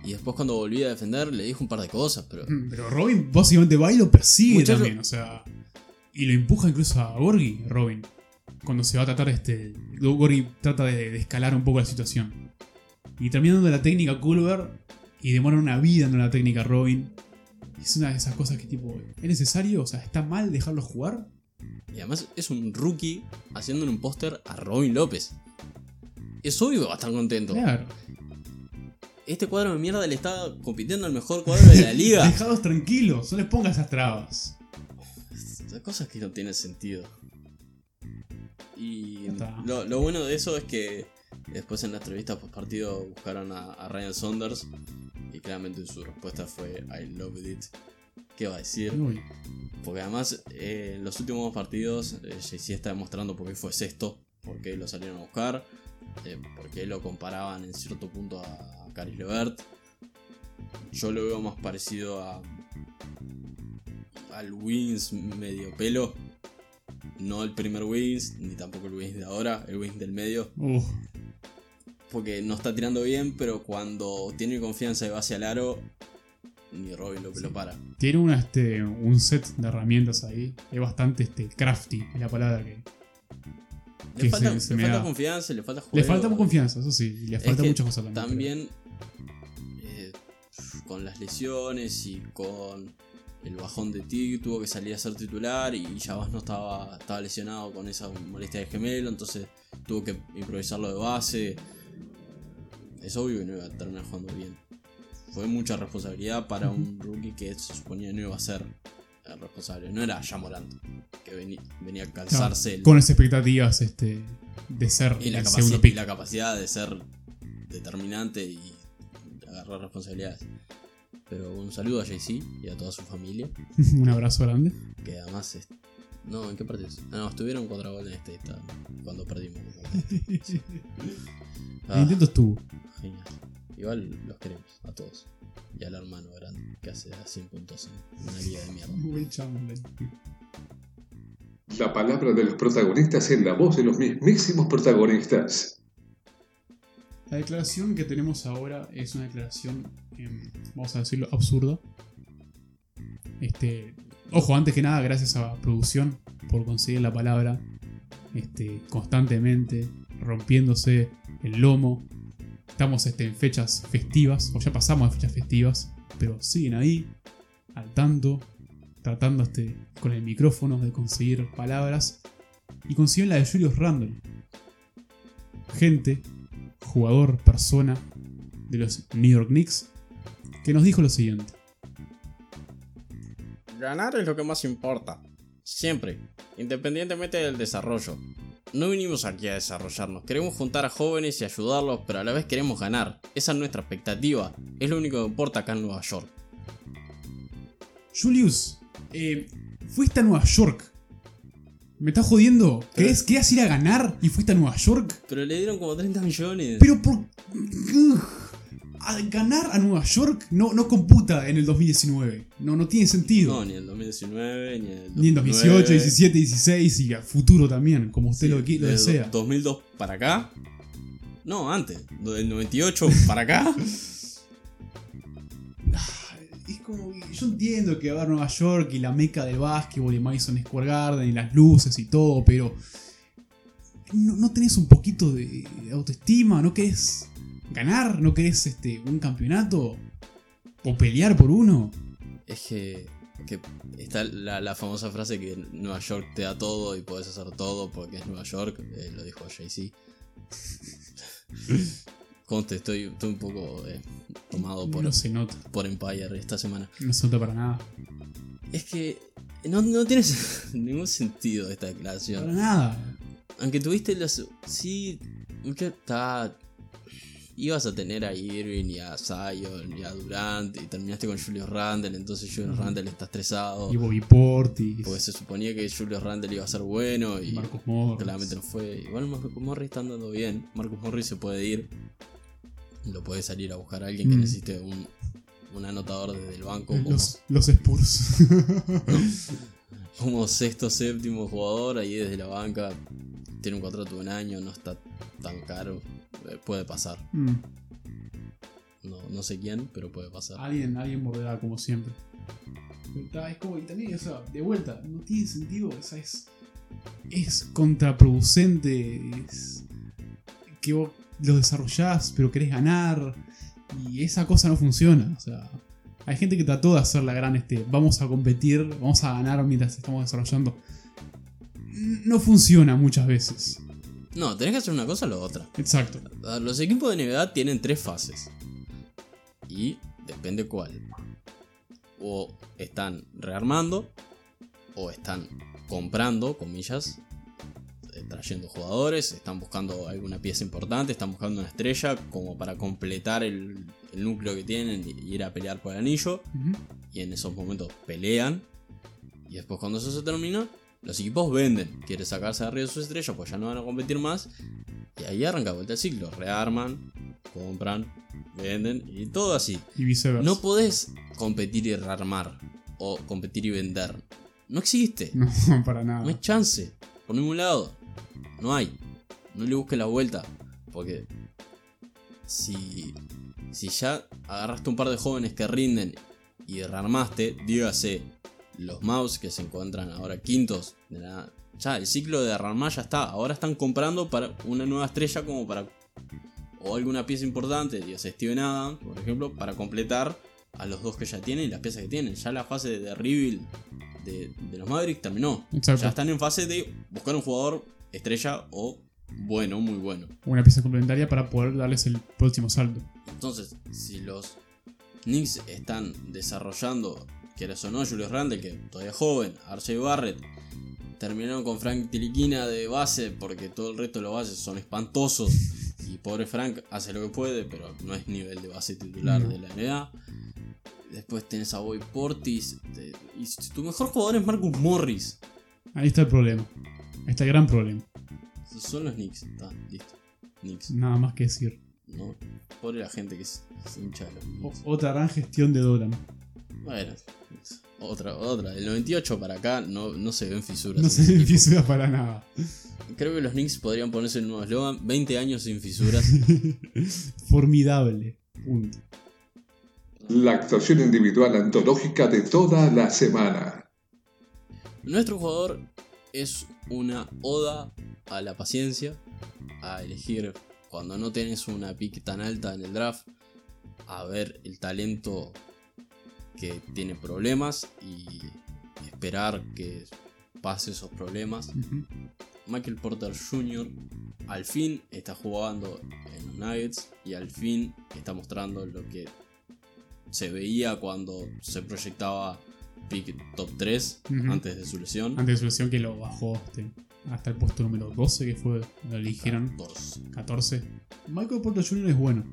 y después cuando volví a defender le dijo un par de cosas, pero... (laughs) Pero Robin básicamente va y lo persigue Muchacho- también, o sea. Y lo empuja incluso a Gorgi, Robin. Cuando se va a tratar este. Gorgi trata de, de escalar un poco la situación. Y terminando la técnica Culver. Y demora una vida en la técnica Robin. Es una de esas cosas que tipo. ¿Es necesario? O sea, ¿está mal dejarlo jugar? Y además es un rookie haciéndole un póster a Robin López. Es obvio que va a estar contento. Claro. Este cuadro de mierda le está compitiendo al mejor cuadro de la (laughs) liga. Dejados tranquilos, no les pongas esas trabas. Son cosas que no tienen sentido. Y lo bueno de eso es que después en la entrevista post partido buscaron a, a Ryan Saunders y claramente su respuesta fue I loved it. ¿Qué va a decir? Uy, Porque además eh, en los últimos partidos eh, Jay-Z está demostrando por qué fue sexto, por qué lo salieron a buscar, eh, por qué lo comparaban en cierto punto a Caris Levert. Yo lo veo más parecido a al Wings medio pelo. No el primer Wings, ni tampoco el Wings de ahora, el Wings del medio. uf, Porque no está tirando bien, pero cuando tiene confianza y va hacia el aro, ni Robin lo, lo para. Tiene una, este, un set de herramientas ahí. Es bastante este, crafty, es la palabra que, Le falta, se- se le me falta da. confianza, le falta juego. Le falta confianza, eso sí. Le falta muchas cosas también. También eh, con las lesiones y con el bajón de Tig, tuvo que salir a ser titular y Javas no estaba, estaba lesionado con esa molestia de gemelo, entonces tuvo que improvisarlo de base. Es obvio que no iba a terminar jugando bien. Fue mucha responsabilidad para un rookie que se suponía no iba a ser el responsable. No era Morant que venía, venía a calzarse. el- Con las expectativas este, de ser y, la el segundo y pick. la capacidad de ser determinante y agarrar responsabilidades. Pero un saludo a JC y a toda su familia, (laughs) Un abrazo grande. que además. No, ¿en qué partidos? Ah, no, estuvieron contra Golden State esta- cuando perdimos. El (laughs) Ah, intento estuvo. genial. Igual los queremos, a todos. Y al hermano grande, que hace 100 puntos en una liga de mierda. (laughs) La palabra de los protagonistas en la voz de los mismísimos protagonistas. La declaración que tenemos ahora es una declaración, em, vamos a decirlo, absurda. Este, ojo, antes que nada, gracias a producción por conseguir la palabra este, constantemente, rompiéndose el lomo. Estamos este, en fechas festivas, o ya pasamos de fechas festivas, pero siguen ahí, al tanto, tratando este, con el micrófono de conseguir palabras. Y consiguieron la de Julius Randle. Gente jugador, persona de los New York Knicks, que nos dijo lo siguiente. Ganar es lo que más importa. Siempre, independientemente del desarrollo. No vinimos aquí a desarrollarnos, queremos juntar a jóvenes y ayudarlos, pero a la vez queremos ganar. Esa es nuestra expectativa, es lo único que importa acá en Nueva York. Julius, eh, fuiste a Nueva York. ¿Me estás jodiendo? ¿Querés, querías ir a ganar y fuiste a Nueva York? Pero le dieron como 30 millones. Pero por... Ugh. A ganar a Nueva York no, no computa en el 2019. No, no tiene sentido. No, ni en el 2019, ni en el Ni en 2018, 17, 16 y a futuro también, como usted lo, qui- lo desde desea. 2002 para acá. No, antes. Del 98 para acá. (laughs) Es como que yo entiendo que va a Nueva York y la meca del básquetbol y Madison Square Garden y las luces y todo, pero ¿no, no tenés un poquito de autoestima? ¿No querés ganar? ¿No querés este, un campeonato? ¿O pelear por uno? Es que, que está la, la famosa frase que Nueva York te da todo y puedes hacer todo porque es Nueva York, eh, lo dijo Jay-Z. (laughs) Conste, estoy, estoy un poco eh, tomado por, No se nota, por Empire esta semana. no se nota para nada. Es que no, no tiene (laughs) ningún sentido esta Para declaración. nada. Aunque tuviste los... Sí, mucho está... Ibas a tener a Irving y a Zion y a Durant y terminaste con Julius Randle, entonces Julius Randle está estresado. Y Bobby Portis, Porque se suponía que Julius Randle iba a ser bueno y Marcus Morris. claramente no fue. Igual Marcus Morris está andando bien. Marcus Morris se puede ir. Lo puede salir a buscar a alguien que Mm. necesite un, un anotador desde el banco como, Los, los Spurs. (laughs) como sexto séptimo jugador ahí desde la banca. Tiene un contrato de un año, no está tan caro. Eh, Puede pasar. Mm. No, no sé quién, pero puede pasar. Alguien, alguien morderá como siempre. Pero está, es como, y también, o sea, de vuelta, no tiene sentido, o sea, es, es contraproducente, es que vos lo desarrollás, pero querés ganar, y esa cosa no funciona, o sea, hay gente que trató de hacer la gran, este, vamos a competir, vamos a ganar mientras estamos desarrollando. No funciona muchas veces. No, tenés que hacer una cosa o la otra. Exacto. Los equipos de NBA tienen tres fases. Y depende cuál. O están rearmando. O están comprando, comillas. eh, Trayendo jugadores. Están buscando alguna pieza importante. Están buscando una estrella. Como para completar el, el núcleo que tienen. Y ir a pelear por el anillo. Y en esos momentos pelean. Y después cuando eso se termina. Los equipos venden. Quiere sacarse de arriba de sus estrellas. Pues ya no van a competir más. Y ahí arranca vuelta el ciclo. Rearman, compran, venden y todo así. Y viceversa. No podés competir y rearmar. O competir y vender. No existe. (laughs) No, para nada. No hay chance. Por ningún lado. No hay. No le busques la vuelta. Porque si, si ya agarraste un par de jóvenes que rinden y rearmaste, dígase los mouse que se encuentran ahora quintos de la- ya el ciclo de rearmar ya está. Ahora están comprando para una nueva estrella como para o alguna pieza importante, dígase Steven Adams, por ejemplo, para completar a los dos que ya tienen y las piezas que tienen. Ya la fase de de, de los Mavericks terminó. Exacto. Ya están en fase de buscar un jugador estrella o bueno, muy bueno. Una pieza complementaria para poder darles el próximo salto. Entonces, si los Knicks están desarrollando, quieras o no, Julius Randle, que todavía es joven, RJ Barrett, terminaron con Frank Tiliquina de base porque todo el resto de los bases son espantosos. Y pobre Frank hace lo que puede, pero no es nivel de base titular de la NBA. Después tenés a Boy Portis. y tu mejor jugador es Marcus Morris. Ahí está el problema. Ahí está el gran problema. Son los Knicks. Está, listo. Knicks. Nada más que decir. ¿no? Pobre la gente que se, se hincha de los O- Knicks. otra gran gestión de Dolan. Bueno, otra, otra. Del 98 para acá no, no se ven fisuras. No se el ven equipo. fisuras para nada. Creo que los Knicks podrían ponerse el nuevo eslogan: 20 años sin fisuras. (laughs) Formidable. Punto. La actuación individual antológica de toda la semana. Nuestro jugador es una oda a la paciencia, a elegir cuando no tenés una pick tan alta en el draft, a ver el talento que tiene problemas y esperar que pase esos problemas. Michael Porter Jr. al fin está jugando en los Nuggets y al fin está mostrando lo que se veía cuando se proyectaba pick top 3 Ujú. antes de su lesión. Antes de su lesión que lo bajó este, hasta el puesto número 12, que fue lo eligieron. 14. 14. Michael Porter Jr. es bueno.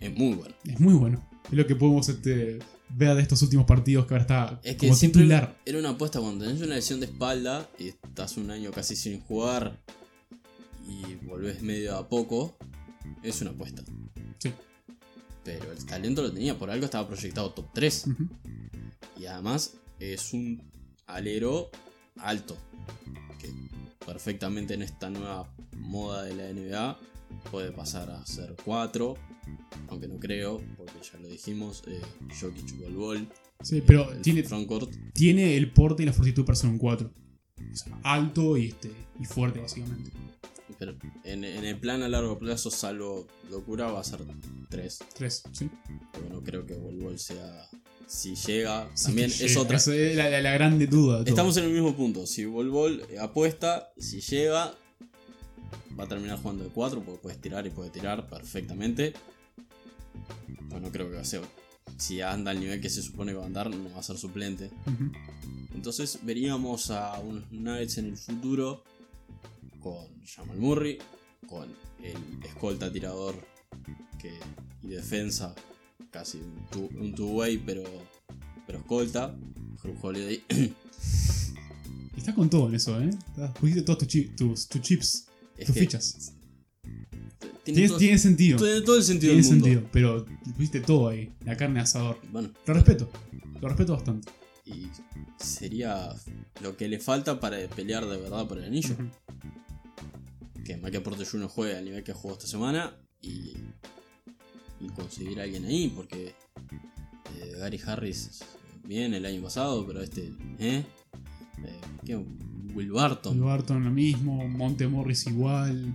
Es muy bueno. Es muy bueno. Es lo que podemos este, ver de estos últimos partidos que ahora está Es que como titular. era una apuesta cuando tenés una lesión de espalda y estás un año casi sin jugar y volvés medio a poco, es una apuesta. Sí. Pero el talento lo tenía, por algo estaba proyectado top 3. Ujú. Y además es un alero alto. Que perfectamente en esta nueva moda de la NBA puede pasar a ser 4. Aunque no creo, porque ya lo dijimos, eh, Jokic Bol Bol, Sí, pero el tiene, frontcourt, tiene el porte y la fortitud para ser un 4. O sea, alto y, este, y fuerte, básicamente. pero en, en el plan a largo plazo, salvo locura, va a ser 3. 3, ¿sí? Porque no creo que Bol Bol sea. Si llega, Sí, también es llega. otra. Esa es la, la- la grande duda. todo. Estamos en el mismo punto. Si Bol Bol apuesta, si llega, va a terminar jugando de 4 porque puedes tirar y puede tirar perfectamente. Pues no creo que va a ser. Si anda al nivel que se supone que va a andar, no va a ser suplente. Entonces veríamos a unos Nuggets en el futuro con Jamal Murray, con el escolta tirador que, y defensa, casi un two- un two-way, pero, pero escolta, Drew Holiday. Está con todo en eso, ¿eh? Pusiste todos tus, chi- tus, tus chips, Es tus que fichas. Tiene, Tiene, todo, tiene sentido. tiene todo el sentido Tiene del mundo. sentido, pero pusiste todo ahí. La carne asador. Bueno, Lo respeto. Lo respeto bastante. y sería lo que le falta para pelear de verdad por el anillo. Que Michael Porter Jr. juegue al nivel que jugó esta semana y, y conseguir a alguien ahí, porque eh, Gary Harris bien el año pasado, pero este, ¿eh? Eh, ¿qué? Will Barton, El Barton lo mismo. Monte Morris igual.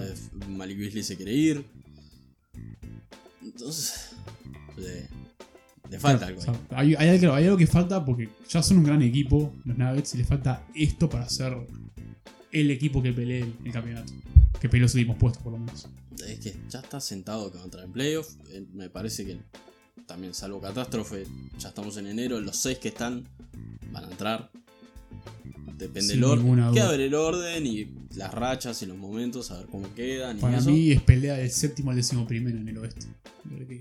Eh, Malik Beasley se quiere ir. Entonces, le, le falta algo. O sea, ahí. hay, hay algo, hay algo que falta porque ya son un gran equipo los Nuggets y les falta esto para ser el equipo que pelee el, el campeonato. Que pelee los últimos puestos, por lo menos. Es que ya está sentado que va a entrar en playoff. Eh, Me parece que también, salvo catástrofe, ya estamos en enero. Los seis que están van a entrar. Depende del orden. Queda ver el orden y las rachas y los momentos, a ver cómo quedan. Y Para eso. mí es pelea del séptimo al décimo primero en el oeste. A ver qué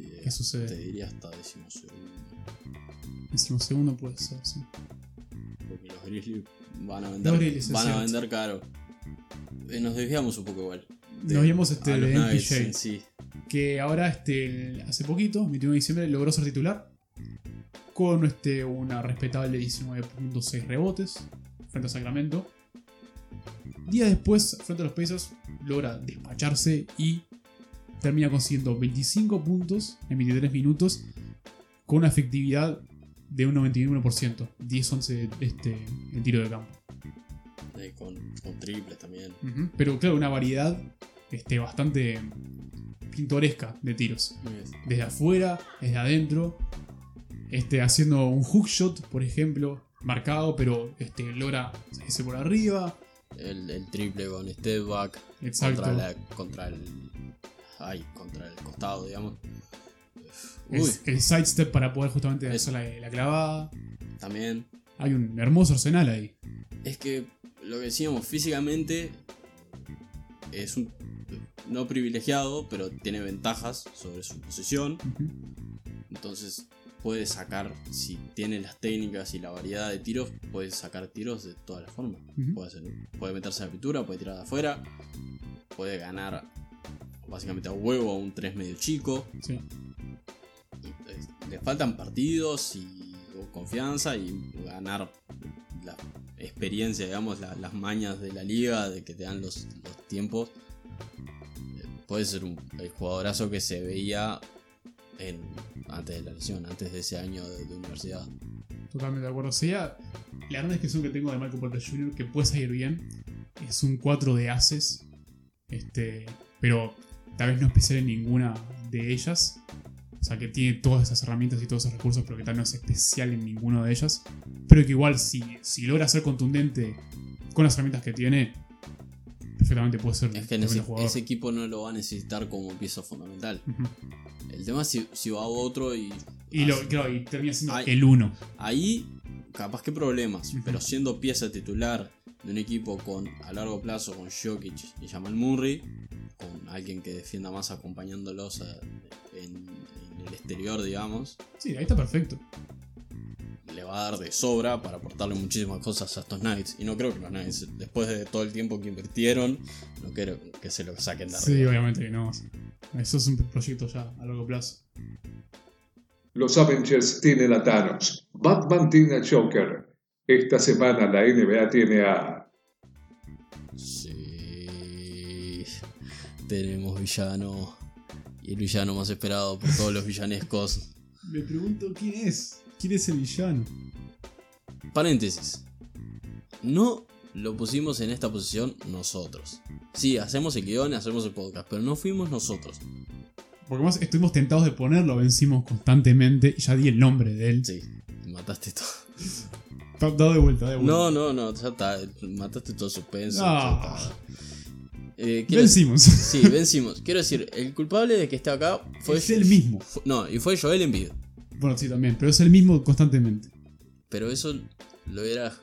Eh, ¿qué sucede? Te diría hasta décimo segundo. décimo segundo puede ser, sí. Porque los Grizzlies van a vender, Grizzlies, van a vender caro. Eh, nos desviamos un poco igual. de- Nos vimos este, de MPJ. sí. que ahora este, hace poquito, 21 de diciembre, logró ser titular con este, una respetable 19.6 rebotes frente a Sacramento. Días después, frente a los Pacers, logra despacharse y termina consiguiendo 25 puntos en 23 minutos con una efectividad de un 91%, 10-11 este, en tiro de campo. Eh, con, con triples también. Pero claro, una variedad este, bastante pintoresca de tiros. Desde afuera, desde adentro. Este, haciendo un hookshot, por ejemplo, marcado, pero este, logra ese por arriba. El, el triple con step back. Exacto. Contra, la- contra el. Ay, contra el costado, digamos. El, Uy, el sidestep para poder justamente hacer la, la clavada. también. Hay un hermoso arsenal ahí. Es que lo que decíamos, físicamente es un no privilegiado, pero tiene ventajas sobre su posición. Entonces puede sacar, si tiene las técnicas y la variedad de tiros, puede sacar tiros de todas las formas. Puede, puede meterse a la pintura, puede tirar de afuera, puede ganar básicamente a huevo a un 3 medio chico. Sí. Eh, Le faltan partidos y confianza y ganar la experiencia, digamos, la- las mañas de la liga, de que te dan los, los tiempos. Eh, Puede ser un, el jugadorazo que se veía antes de la lesión, antes de ese año de, universidad. Totalmente de acuerdo. Sería la gran descripción que tengo de Michael Porter Jr. que puede salir bien. Es un 4 de ases. Este. Pero tal vez no especial en ninguna de ellas. O sea que tiene todas esas herramientas y todos esos recursos, pero que tal no es especial en ninguna de ellas. Pero que igual si, si logra ser contundente con las herramientas que tiene, perfectamente puede ser Es que ese, equipo no lo va a necesitar como pieza fundamental. El tema es si, si va otro y. Y, lo, hace- claro, y termina siendo el 1. Ahí, capaz que problemas, pero siendo pieza titular de un equipo con a largo plazo con Jokic y Jamal Murray, con alguien que defienda más acompañándolos a- en, en el exterior, digamos, Sí, ahí está perfecto. Va a dar de sobra para aportarle muchísimas cosas a estos Knights. Y no creo que los Knights, después de todo el tiempo que invirtieron, no creo que se lo saquen de Sí, arriba. obviamente que no. Eso es un proyecto ya a largo plazo. Los Avengers tienen a Thanos. Batman tiene a Joker. Esta semana la NBA tiene a... Sí. Tenemos villano. Y el villano más esperado por todos los villanescos. Me pregunto quién es. ¿Quién es el villano? Paréntesis. No lo pusimos en esta posición nosotros. Sí, hacemos el guion, hacemos el podcast, pero no fuimos nosotros. Porque más estuvimos tentados de ponerlo, vencimos constantemente y ya di el nombre de él. Sí, mataste todo. (laughs) Da, da de vuelta, da de vuelta. No, no, no, ya está. Mataste todo suspenso. Ah. Eh, Vencimos. Sí, vencimos. Quiero decir, el culpable de que esté acá fue. es el mismo. No, y fue Joel Embiid. Bueno, sí, también, pero es el mismo constantemente. Pero eso lo hubiera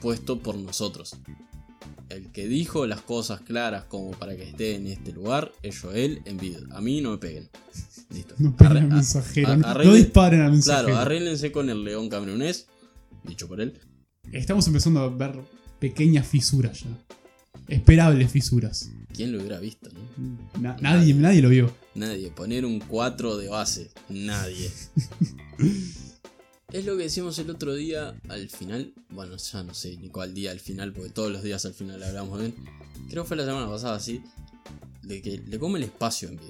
puesto por nosotros. El que dijo las cosas claras como para que esté en este lugar es Joel Embiid. A mí no me peguen. (laughs) Listo. No peguen al mensajero. no- disparen al mensajero. Claro, arréglense con el león camerunés. Dicho por él. Estamos empezando a ver pequeñas fisuras ya. Esperables fisuras. ¿Quién lo hubiera visto? no? Na- nadie, nadie lo vio. Nadie. Poner un 4 de base. Nadie. (laughs) es lo que decíamos el otro día al final. Bueno, ya no sé ni cuál día al final, porque todos los días al final hablamos bien. Creo que fue la semana pasada, así. De que le come el espacio en vida.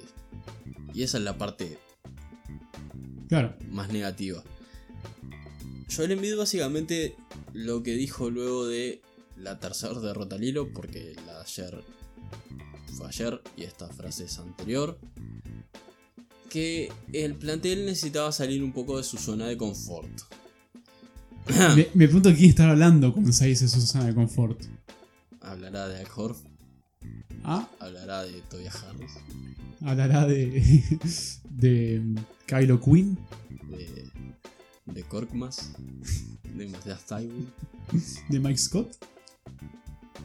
Y esa es la parte Claro. más negativa. Joel Embiid básicamente lo que dijo luego de la tercera derrota al hilo, porque la de ayer fue ayer y esta frase es anterior, que el plantel necesitaba salir un poco de su zona de confort. Me, me pregunto quién está hablando cuando se dice su zona de confort. Hablará de Al Ah, hablará de Tobias Harris, hablará de. (laughs) de. Kylo Quinn, de, de Korkmaz, de Matthias Tywin, de Mike Scott.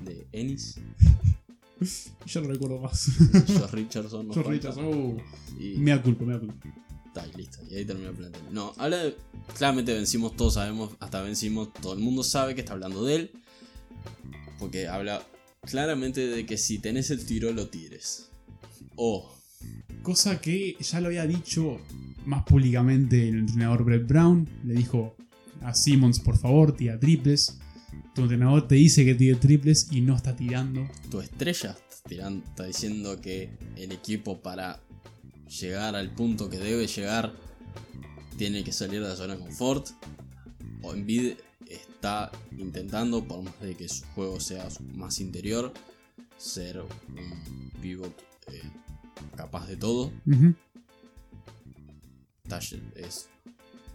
De Ennis, (laughs) Yo no recuerdo más. Josh (laughs) Richardson. nos George falta, Richardson. Uh, y- me da culpa, me da culpa. Está, y listo. Y ahí termina el plantel. No, habla de. Claramente vencimos, todos sabemos, hasta vencimos, todo el mundo sabe que está hablando de él. Porque habla claramente de que si tenés el tiro, lo tires. O. Cosa que ya lo había dicho más públicamente el entrenador Brett Brown. Le dijo a Simmons, por favor, tira triples. Tu entrenador te dice que tire triples y no está tirando. tu estrella está, tiran- está diciendo que el equipo para llegar al punto que debe llegar tiene que salir de la zona de confort. O Embiid está intentando, por más de que su juego sea más interior, ser un pivot eh, capaz de todo. Tash es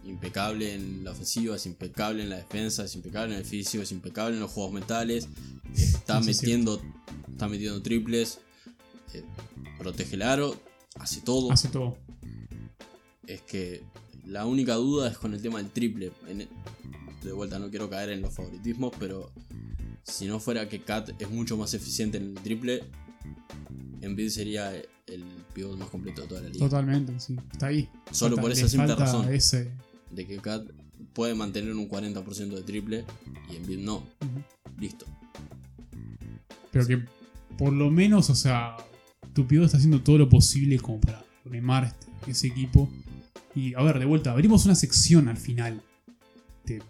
impecable en la ofensiva, es impecable en la defensa, es impecable en el físico, es impecable en los juegos mentales. Está Sí, sí, metiendo, está metiendo triples, eh, protege el aro, hace todo. Hace todo. Es que la única duda es con el tema del triple. En- de vuelta, no quiero caer en los favoritismos, pero si no fuera que Kat es mucho más eficiente en el triple, Embiid sería el pivot más completo de toda la liga. Totalmente, sí. Está ahí. Solo Falta- por esa simple razón. Ese, De que Kat puede mantener un 40% de triple y Embiid no. Listo. Pero que por lo menos, o sea, tu pivot está haciendo todo lo posible como para remar este- ese equipo. Y a ver, de vuelta, abrimos una sección al final. De-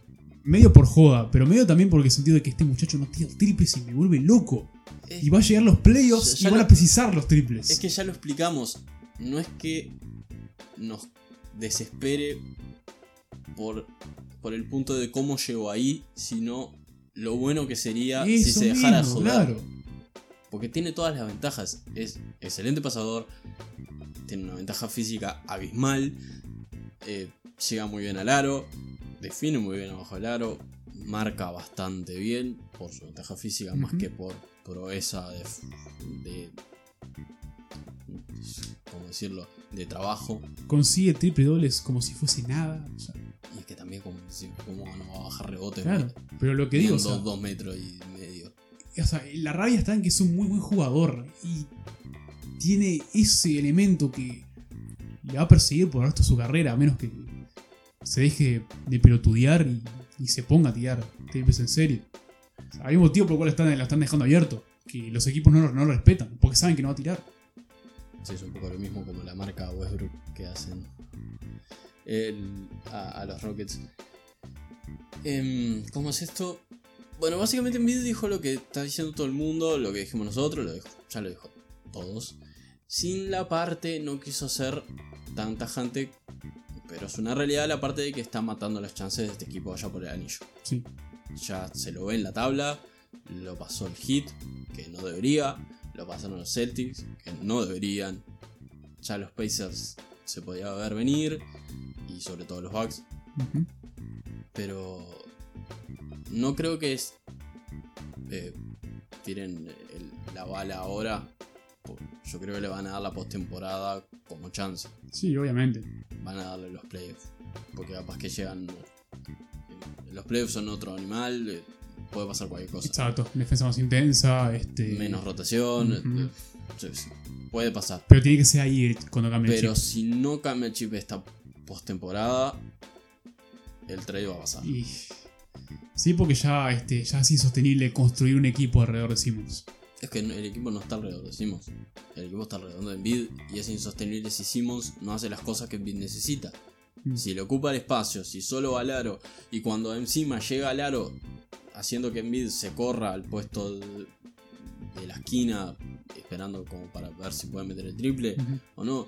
medio por joda, pero medio también porque el sentido de que este muchacho no tira triples y me vuelve loco. Y va a llegar los playoffs Ya- ya y van lo- a precisar los triples. Es que ya lo explicamos. No es que nos desespere por, por el punto de cómo llegó ahí, sino lo bueno que sería si se dejara mismo, joder. claro. Porque tiene todas las ventajas. Es excelente pasador. Tiene una ventaja física abismal. eh, llega muy bien al aro. Define muy bien abajo del aro. Marca bastante bien. Por su ventaja física. Más que por proeza de, de. ¿Cómo decirlo? De trabajo. Consigue triple dobles como si fuese nada. o sea, Y es que también, como, ¿cómo no va a bajar rebotes? claro. Pero lo que digo, o sea, dos, dos metros y medio. o sea, la rabia está en que es un muy buen jugador y tiene ese elemento que le va a perseguir por el resto de su carrera, a menos que se deje de pelotudear y, y se ponga a tirar triples en serio. O sea, hay un motivo por el cual están, la están dejando abierto, que los equipos no, lo- no lo respetan, porque saben que no va a tirar. Sí, es un poco lo mismo como la marca Westbrook que hacen el- a, a los Rockets. Em, ¿Cómo es esto? Bueno, básicamente Embiid dijo lo que está diciendo todo el mundo, lo que dijimos nosotros, lo dijo- ya lo dijo todos. Sin la parte, no quiso ser tan tajante, pero es una realidad la parte de que está matando las chances de este equipo allá por el anillo. Sí. Ya se lo ve en la tabla, lo pasó el Heat, que no debería, lo pasaron los Celtics, que no deberían. Ya los Pacers se podía ver venir, y sobre todo los Bucks, pero no creo que es, eh, tiren el- la bala ahora. Yo creo que le van a dar la postemporada como chance. Sí, obviamente. Van a darle los playoffs. Porque capaz que llegan. eh, Los playoffs son otro animal. eh, Puede pasar cualquier cosa. Exacto. Defensa más intensa, este. Menos rotación. Sí, Puede pasar. Pero tiene que ser ahí cuando cambie el Pero chip. si no cambia el chip esta postemporada, el trade va a pasar. Y- Sí, porque ya, este, ya es insostenible construir un equipo alrededor de Simmons. Es que el equipo no está alrededor de Simmons. El equipo está alrededor de Embiid y es insostenible si Simmons no hace las cosas que Embiid necesita. Mm. Si le ocupa el espacio, si solo va al aro y cuando encima llega al aro haciendo que Embiid se corra al puesto de, de la esquina esperando como para ver si puede meter el triple o no.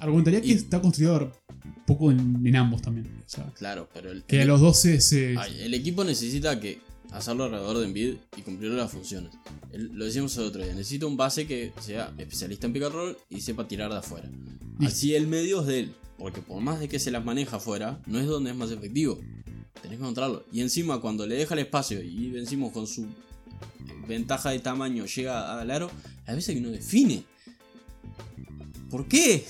Argumentaría que está construido un poco en, en ambos también. O sea, Claro, pero el, que a los dos se. el equipo necesita que hacerlo alrededor de Embiid y cumplir las funciones. El- lo decíamos el otro día, necesita un base que sea especialista en pick and roll y sepa tirar de afuera. Y- Así el medio es de él, porque por más de que se las maneja afuera, no es donde es más efectivo. Tenés que encontrarlo. Y encima cuando le deja el espacio y vencimos con su ventaja de tamaño llega al aro, a veces que no define. ¿Por qué?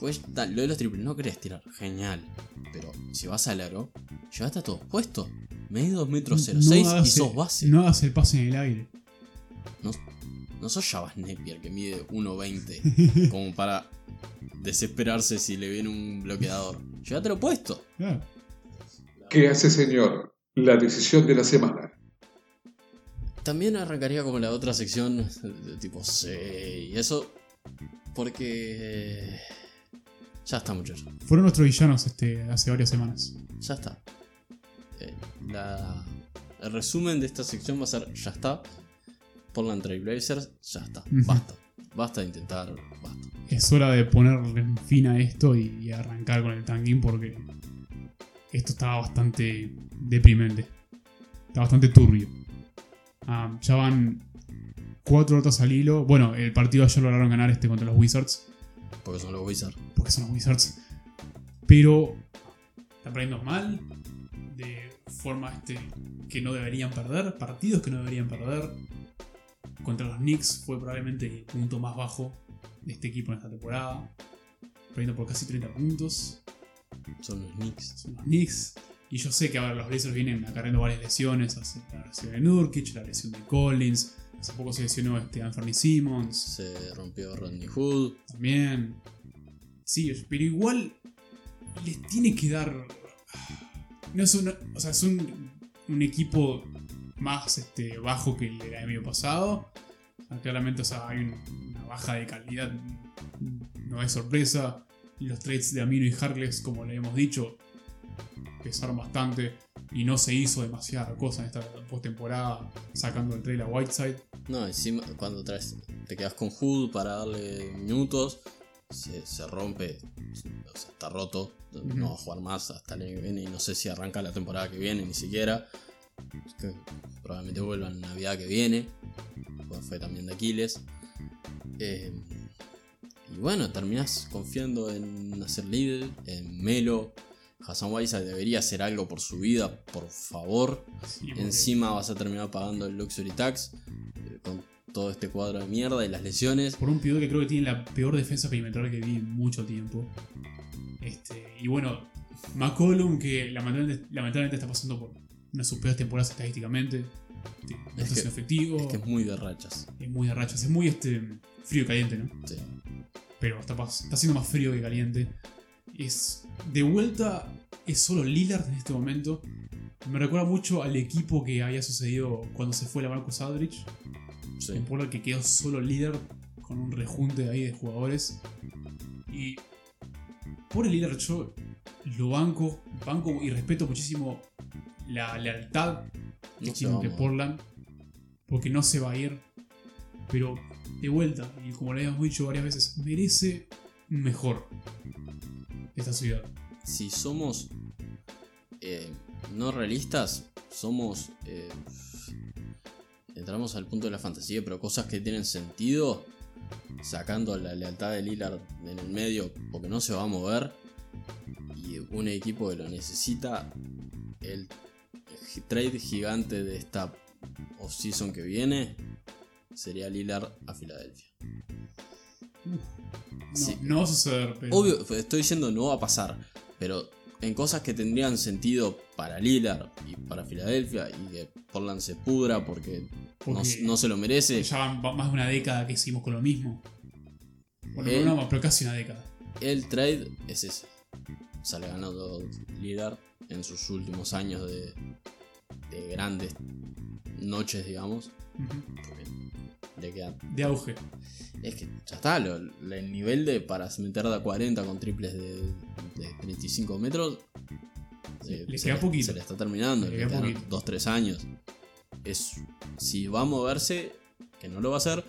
Pues lo de los triples, no querés tirar, genial. Pero si vas al aro, llevaste a todos puestos. Medís 2 metros 06 y hagas sos base. No hagas el pase en el aire. No, no sos Java Napier que mide 1.20 (laughs) como para desesperarse si le viene un bloqueador. Llévatelo puesto. Claro. ¿Qué hace, señor? La decisión de la semana. También arrancaría como la otra sección de tipo C y eso. Porque. Ya está, muchachos. Fueron nuestros villanos este, hace varias semanas. Ya está. Eh, la- el resumen de esta sección va a ser: ya está. Portland Trail Blazers, ya está. Basta. Basta de intentar. Basta. Es hora de ponerle fin a esto y, y arrancar con el tanking porque esto estaba bastante deprimente. Está bastante turbio. Ah, ya van cuatro derrotas al hilo. Bueno, el partido ayer lograron ganar este contra los Wizards. Porque son los Wizards. Porque son los Wizards. Pero están perdiendo mal. De forma este, que no deberían perder. Partidos que no deberían perder. Contra los Knicks fue probablemente el punto más bajo de este equipo en esta temporada. Perdiendo por casi 30 puntos. Son los Knicks. Son los Knicks. Y yo sé que a ver, los Blazers vienen acarreando varias lesiones. Hace la lesión de Nurkic, la lesión de Collins. Hace poco se lesionó este Anthony Simmons. Se rompió Rodney Hood. También. Sí, pero igual les tiene que dar. No es un, o sea, es un, un equipo más este, bajo que el del año pasado. O sea, claramente o sea, hay un- una baja de calidad. No es sorpresa. Los trades de Amino y Harkless, como le hemos dicho, pesaron bastante. Y no se hizo demasiada cosa en esta postemporada sacando el trade a Whiteside. No, encima cuando traes, te quedas con Hood para darle minutos, se, se rompe, o sea, está roto, no va a jugar más hasta el año que viene y no sé si arranca la temporada que viene ni siquiera. Que probablemente vuelva en Navidad que viene, pues fue también de Aquiles. Eh, y bueno, terminás confiando en hacer líder, en Melo. Hassan Whiteside debería hacer algo por su vida, por favor. Sí, Encima vas a terminar pagando el Luxury Tax eh, con todo este cuadro de mierda y las lesiones. por un pivot que creo que tiene la peor defensa perimetral que vi en mucho tiempo. Este, y bueno, McCollum, que lamentablemente, lamentablemente está pasando por una de sus peores temporadas estadísticamente. No Es está que- siendo efectivo. Es que es muy de rachas. es muy de rachas. Es muy este, frío y caliente, ¿no? Sí. Pero está, está siendo más frío que caliente. Es. De vuelta, es solo Lillard en este momento. Me recuerda mucho al equipo que había sucedido cuando se fue la Marcus Aldridge. Sí. En Portland que quedó solo líder con un rejunte ahí de jugadores. Y por el líder yo lo banco, banco y respeto muchísimo la lealtad que No de. Portland. Porque no se va a ir. Pero de vuelta, y como lo habíamos dicho varias veces, merece mejor esta ciudad. Si somos eh, no realistas, somos. eh, entramos al punto de la fantasía, pero cosas que tienen sentido, sacando la lealtad de Lillard en el medio, porque no se va a mover. Y un equipo que lo necesita, el trade gigante de esta offseason que viene sería Lillard a Filadelfia. No, Sí. no va a suceder, pero. Obvio, estoy diciendo no va a pasar, pero en cosas que tendrían sentido para Lillard y para Filadelfia y que Portland se pudra porque, no, Porque- no se lo merece, Ya van va- más de una década que seguimos con lo mismo. Bueno, El- no, pero casi una década. el trade es ese. Sale ganando Lillard en sus últimos años de, de grandes noches, digamos. Porque le quedan- De auge. Es que ya está, lo- el nivel de para meter de a 40 con triples de, de 35 metros. eh, le se queda poquito. Se le está terminando, Le le queda quedan poquito. 2-3 años. Es, si va a moverse, que no lo va a hacer,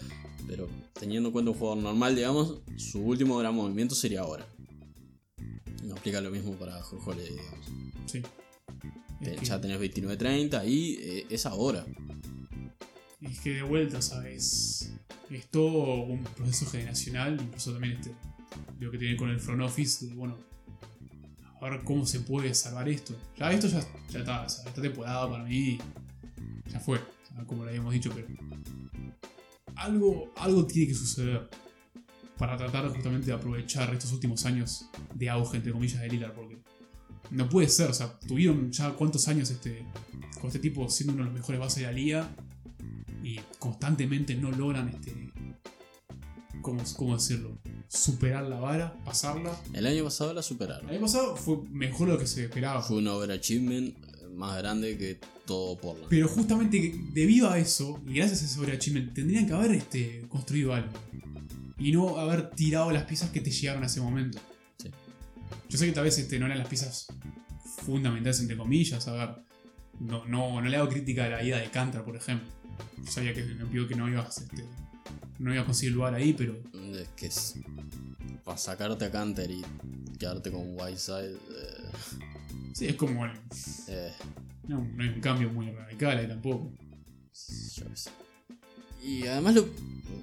pero teniendo en cuenta un jugador normal, digamos, su último gran movimiento sería ahora. No aplica lo mismo para Jorge, digamos. Sí. Es que- Ya tenés 29-30 y eh, es ahora. Es que de vuelta, ¿sabes? Es todo un proceso generacional, incluso también este, lo que tiene con el front office, de bueno, a ver cómo se puede salvar esto. Ya esto ya, ya está, o sea, esta temporada para mí ya fue, o sea, como lo habíamos dicho, pero algo, algo tiene que suceder para tratar justamente de aprovechar estos últimos años de auge, entre comillas, de Lillard, porque no puede ser, o sea, tuvieron ya cuántos años este, con este tipo siendo uno de los mejores bases de la liga y constantemente no logran este ¿cómo, cómo decirlo? superar la vara, pasarla. El año pasado la El superaron. año pasado fue mejor de lo que se esperaba. Fue un overachievement eh, más grande que todo Portland. Pero justamente debido a eso, y gracias a ese sobreachievement, tendrían que haber este, construido algo. Y no haber tirado las piezas que te llegaron a ese momento. Sí. Yo sé que tal vez este, no eran las piezas fundamentales, entre comillas. A ver, no, no, no le hago crítica a la ida de Cantor, por ejemplo. Sabía que que no ibas, este, no iba a conseguir lugar ahí, pero Es que es, para sacarte a Canter y quedarte con Whiteside. eh, sí, es como. el- eh, no, no hay un cambio muy radical ahí tampoco. yo qué sé. Y además lo,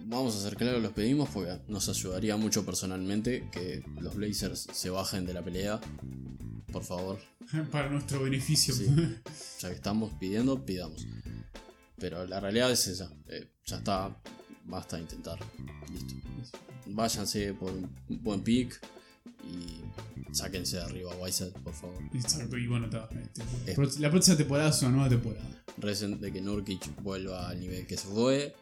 vamos a hacer claro, los pedimos porque nos ayudaría mucho personalmente que los Blazers se bajen de la pelea. Por favor, (laughs) Para nuestro beneficio. Sí. (laughs) ya que estamos pidiendo, pidamos. Pero la realidad es esa. eh, ya está, basta de intentar. Listo. Váyanse por un buen pick y sáquense de arriba a Whiteside, por favor. Exacto, y bueno, está, este, Eh. la próxima temporada es una nueva temporada. Recen de que Nurkic vuelva al nivel que se fue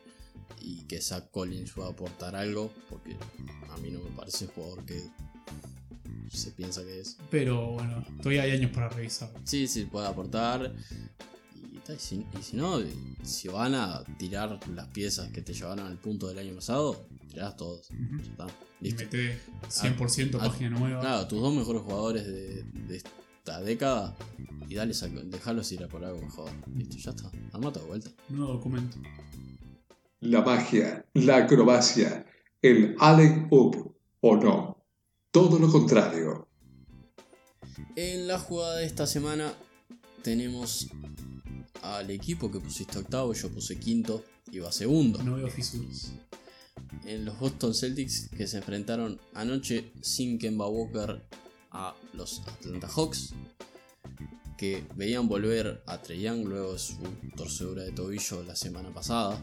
y que Zach Collins pueda aportar algo, porque a mí no me parece jugador que se piensa que es. Pero bueno, todavía hay años para revisar. Sí, sí, puede aportar. Y, si, y si no, si van a tirar las piezas que te llevaron al punto del año pasado, tirás todos. Ya está. Y Listo. mete 100% Ah, página nueva. Claro, tus dos mejores jugadores de, de esta década y dale, dejarlos ir a por algo mejor. Listo, ya está. Armata de vuelta. Nuevo documento. La magia, la acrobacia, el Allen Up o no. Todo lo contrario. En la jugada de esta semana tenemos al equipo que pusiste octavo, yo puse quinto y va segundo. No veo fisuras. En los Boston Celtics que se enfrentaron anoche sin Kemba Walker a los Atlanta Hawks. Que veían volver a Trey Young luego de su torcedura de tobillo la semana pasada.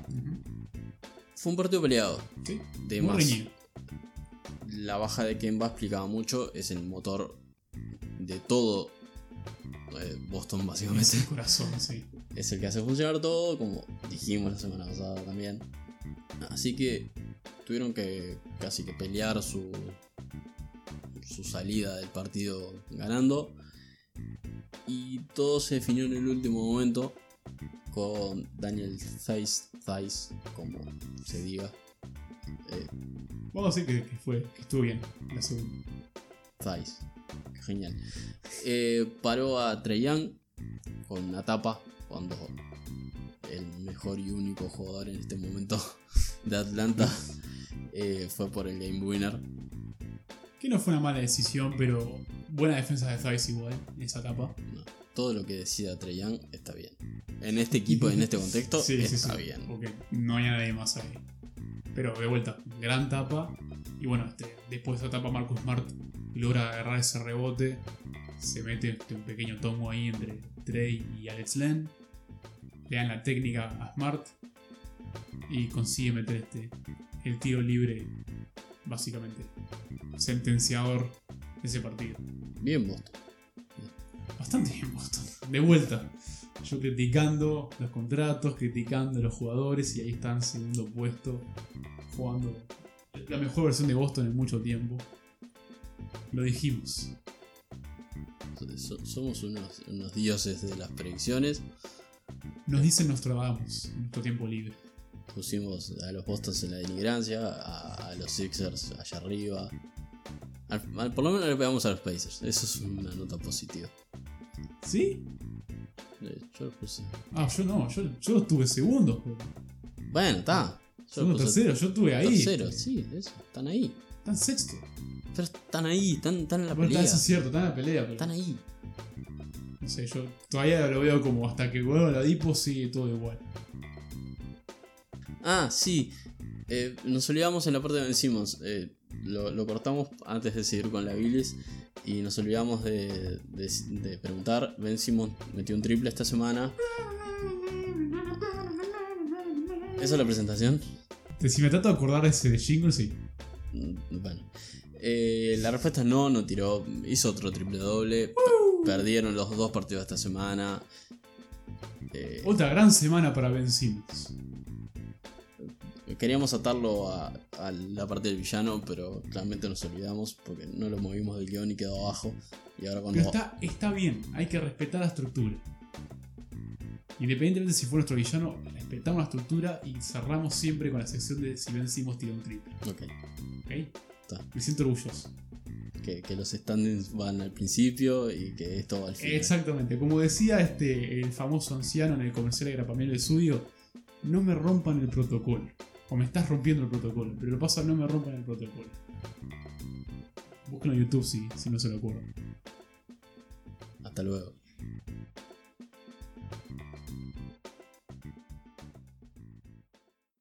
Fue un partido peleado. Sí. De Muy más. La baja de Kemba explicaba mucho. Es el motor de todo eh, Boston Es básicamente. el (laughs) corazón, sí. Es el que hace funcionar todo, como dijimos la semana pasada también. Así que tuvieron que casi que pelear su, su salida del partido ganando. Y todo se definió en el último momento con Daniel Thies, Thies como se diga. Eh, Vamos a decir que, que fue, que estuvo bien la segunda. Thies. Genial. Eh, paró a Trey Young con una tapa cuando el mejor y único jugador en este momento (laughs) de Atlanta eh, fue por el game winner. Que no fue una mala decisión, pero buena defensa de Thies igual, en esa etapa. No, todo lo que decida Trey Young está bien. En este equipo, en este contexto, (laughs) Sí, sí, está sí, bien. Porque no hay nadie más ahí. Pero de vuelta, gran tapa. Y bueno, este, después de esa tapa Marcus Smart logra agarrar ese rebote. Se mete este, un pequeño tomo ahí entre Trey y Alex Len. Le dan la técnica a Smart. Y consigue meter este, el tiro libre, básicamente sentenciador de ese partido. Bien, Boston. Bastante bien Boston. De vuelta. Yo criticando los contratos, criticando los jugadores y ahí están segundo puesto, jugando la mejor versión de Boston en mucho tiempo. Lo dijimos. So- somos unos, unos dioses de las predicciones. Nos dicen Nostradamus en nuestro tiempo libre. Pusimos a los Bostons en la denigrancia, a, a los Sixers allá arriba. Al- al- por lo menos le pegamos a los Pacers. Eso es una nota positiva. ¿Sí? Eh, Yo lo puse. Ah, yo no, yo, yo estuve segundo. Bueno, está. Yo puse tercero, yo estuve ahí. tercero, sí, eso. Están ahí. Están sexto. Pero están ahí, están, están en la Bueno, pelea. eso es cierto, están en la pelea, pero Están ahí. no sé, yo todavía lo veo como hasta que vuelva la Dipo sigue todo igual. Ah, sí. Eh, nos olvidamos en la parte de Ben Simmons. Eh, lo, lo cortamos antes de seguir con la bilis. Y nos olvidamos de, de- de preguntar. Ben Simmons metió un triple esta semana. ¿Esa es la presentación? Si me trato de acordar ese de jingle, sí. Mm, Bueno. Eh, la respuesta es no, no tiró. Hizo otro triple doble. P- Perdieron los dos partidos esta semana. Eh, Otra gran semana para Ben Simmons. Queríamos atarlo a, a la parte del villano, pero claramente nos olvidamos porque no lo movimos del guion y quedó abajo. Y ahora cuando. Pero está, está bien, hay que respetar la estructura. Independientemente si fue nuestro villano, respetamos la estructura y cerramos siempre con la sección de si Ben Simmons tira un triple. Ok, ¿Ok? gusta. Me siento. Que, que, los standings van al principio y que esto va al final. Exactamente. Como decía este, el famoso anciano en el comercial de Grapamiel del Sudio, no me rompan el protocolo. O me estás rompiendo el protocolo, pero lo pasa, no me rompan el protocolo. Búsquenlo en YouTube si, si no se lo acuerdan. Hasta luego.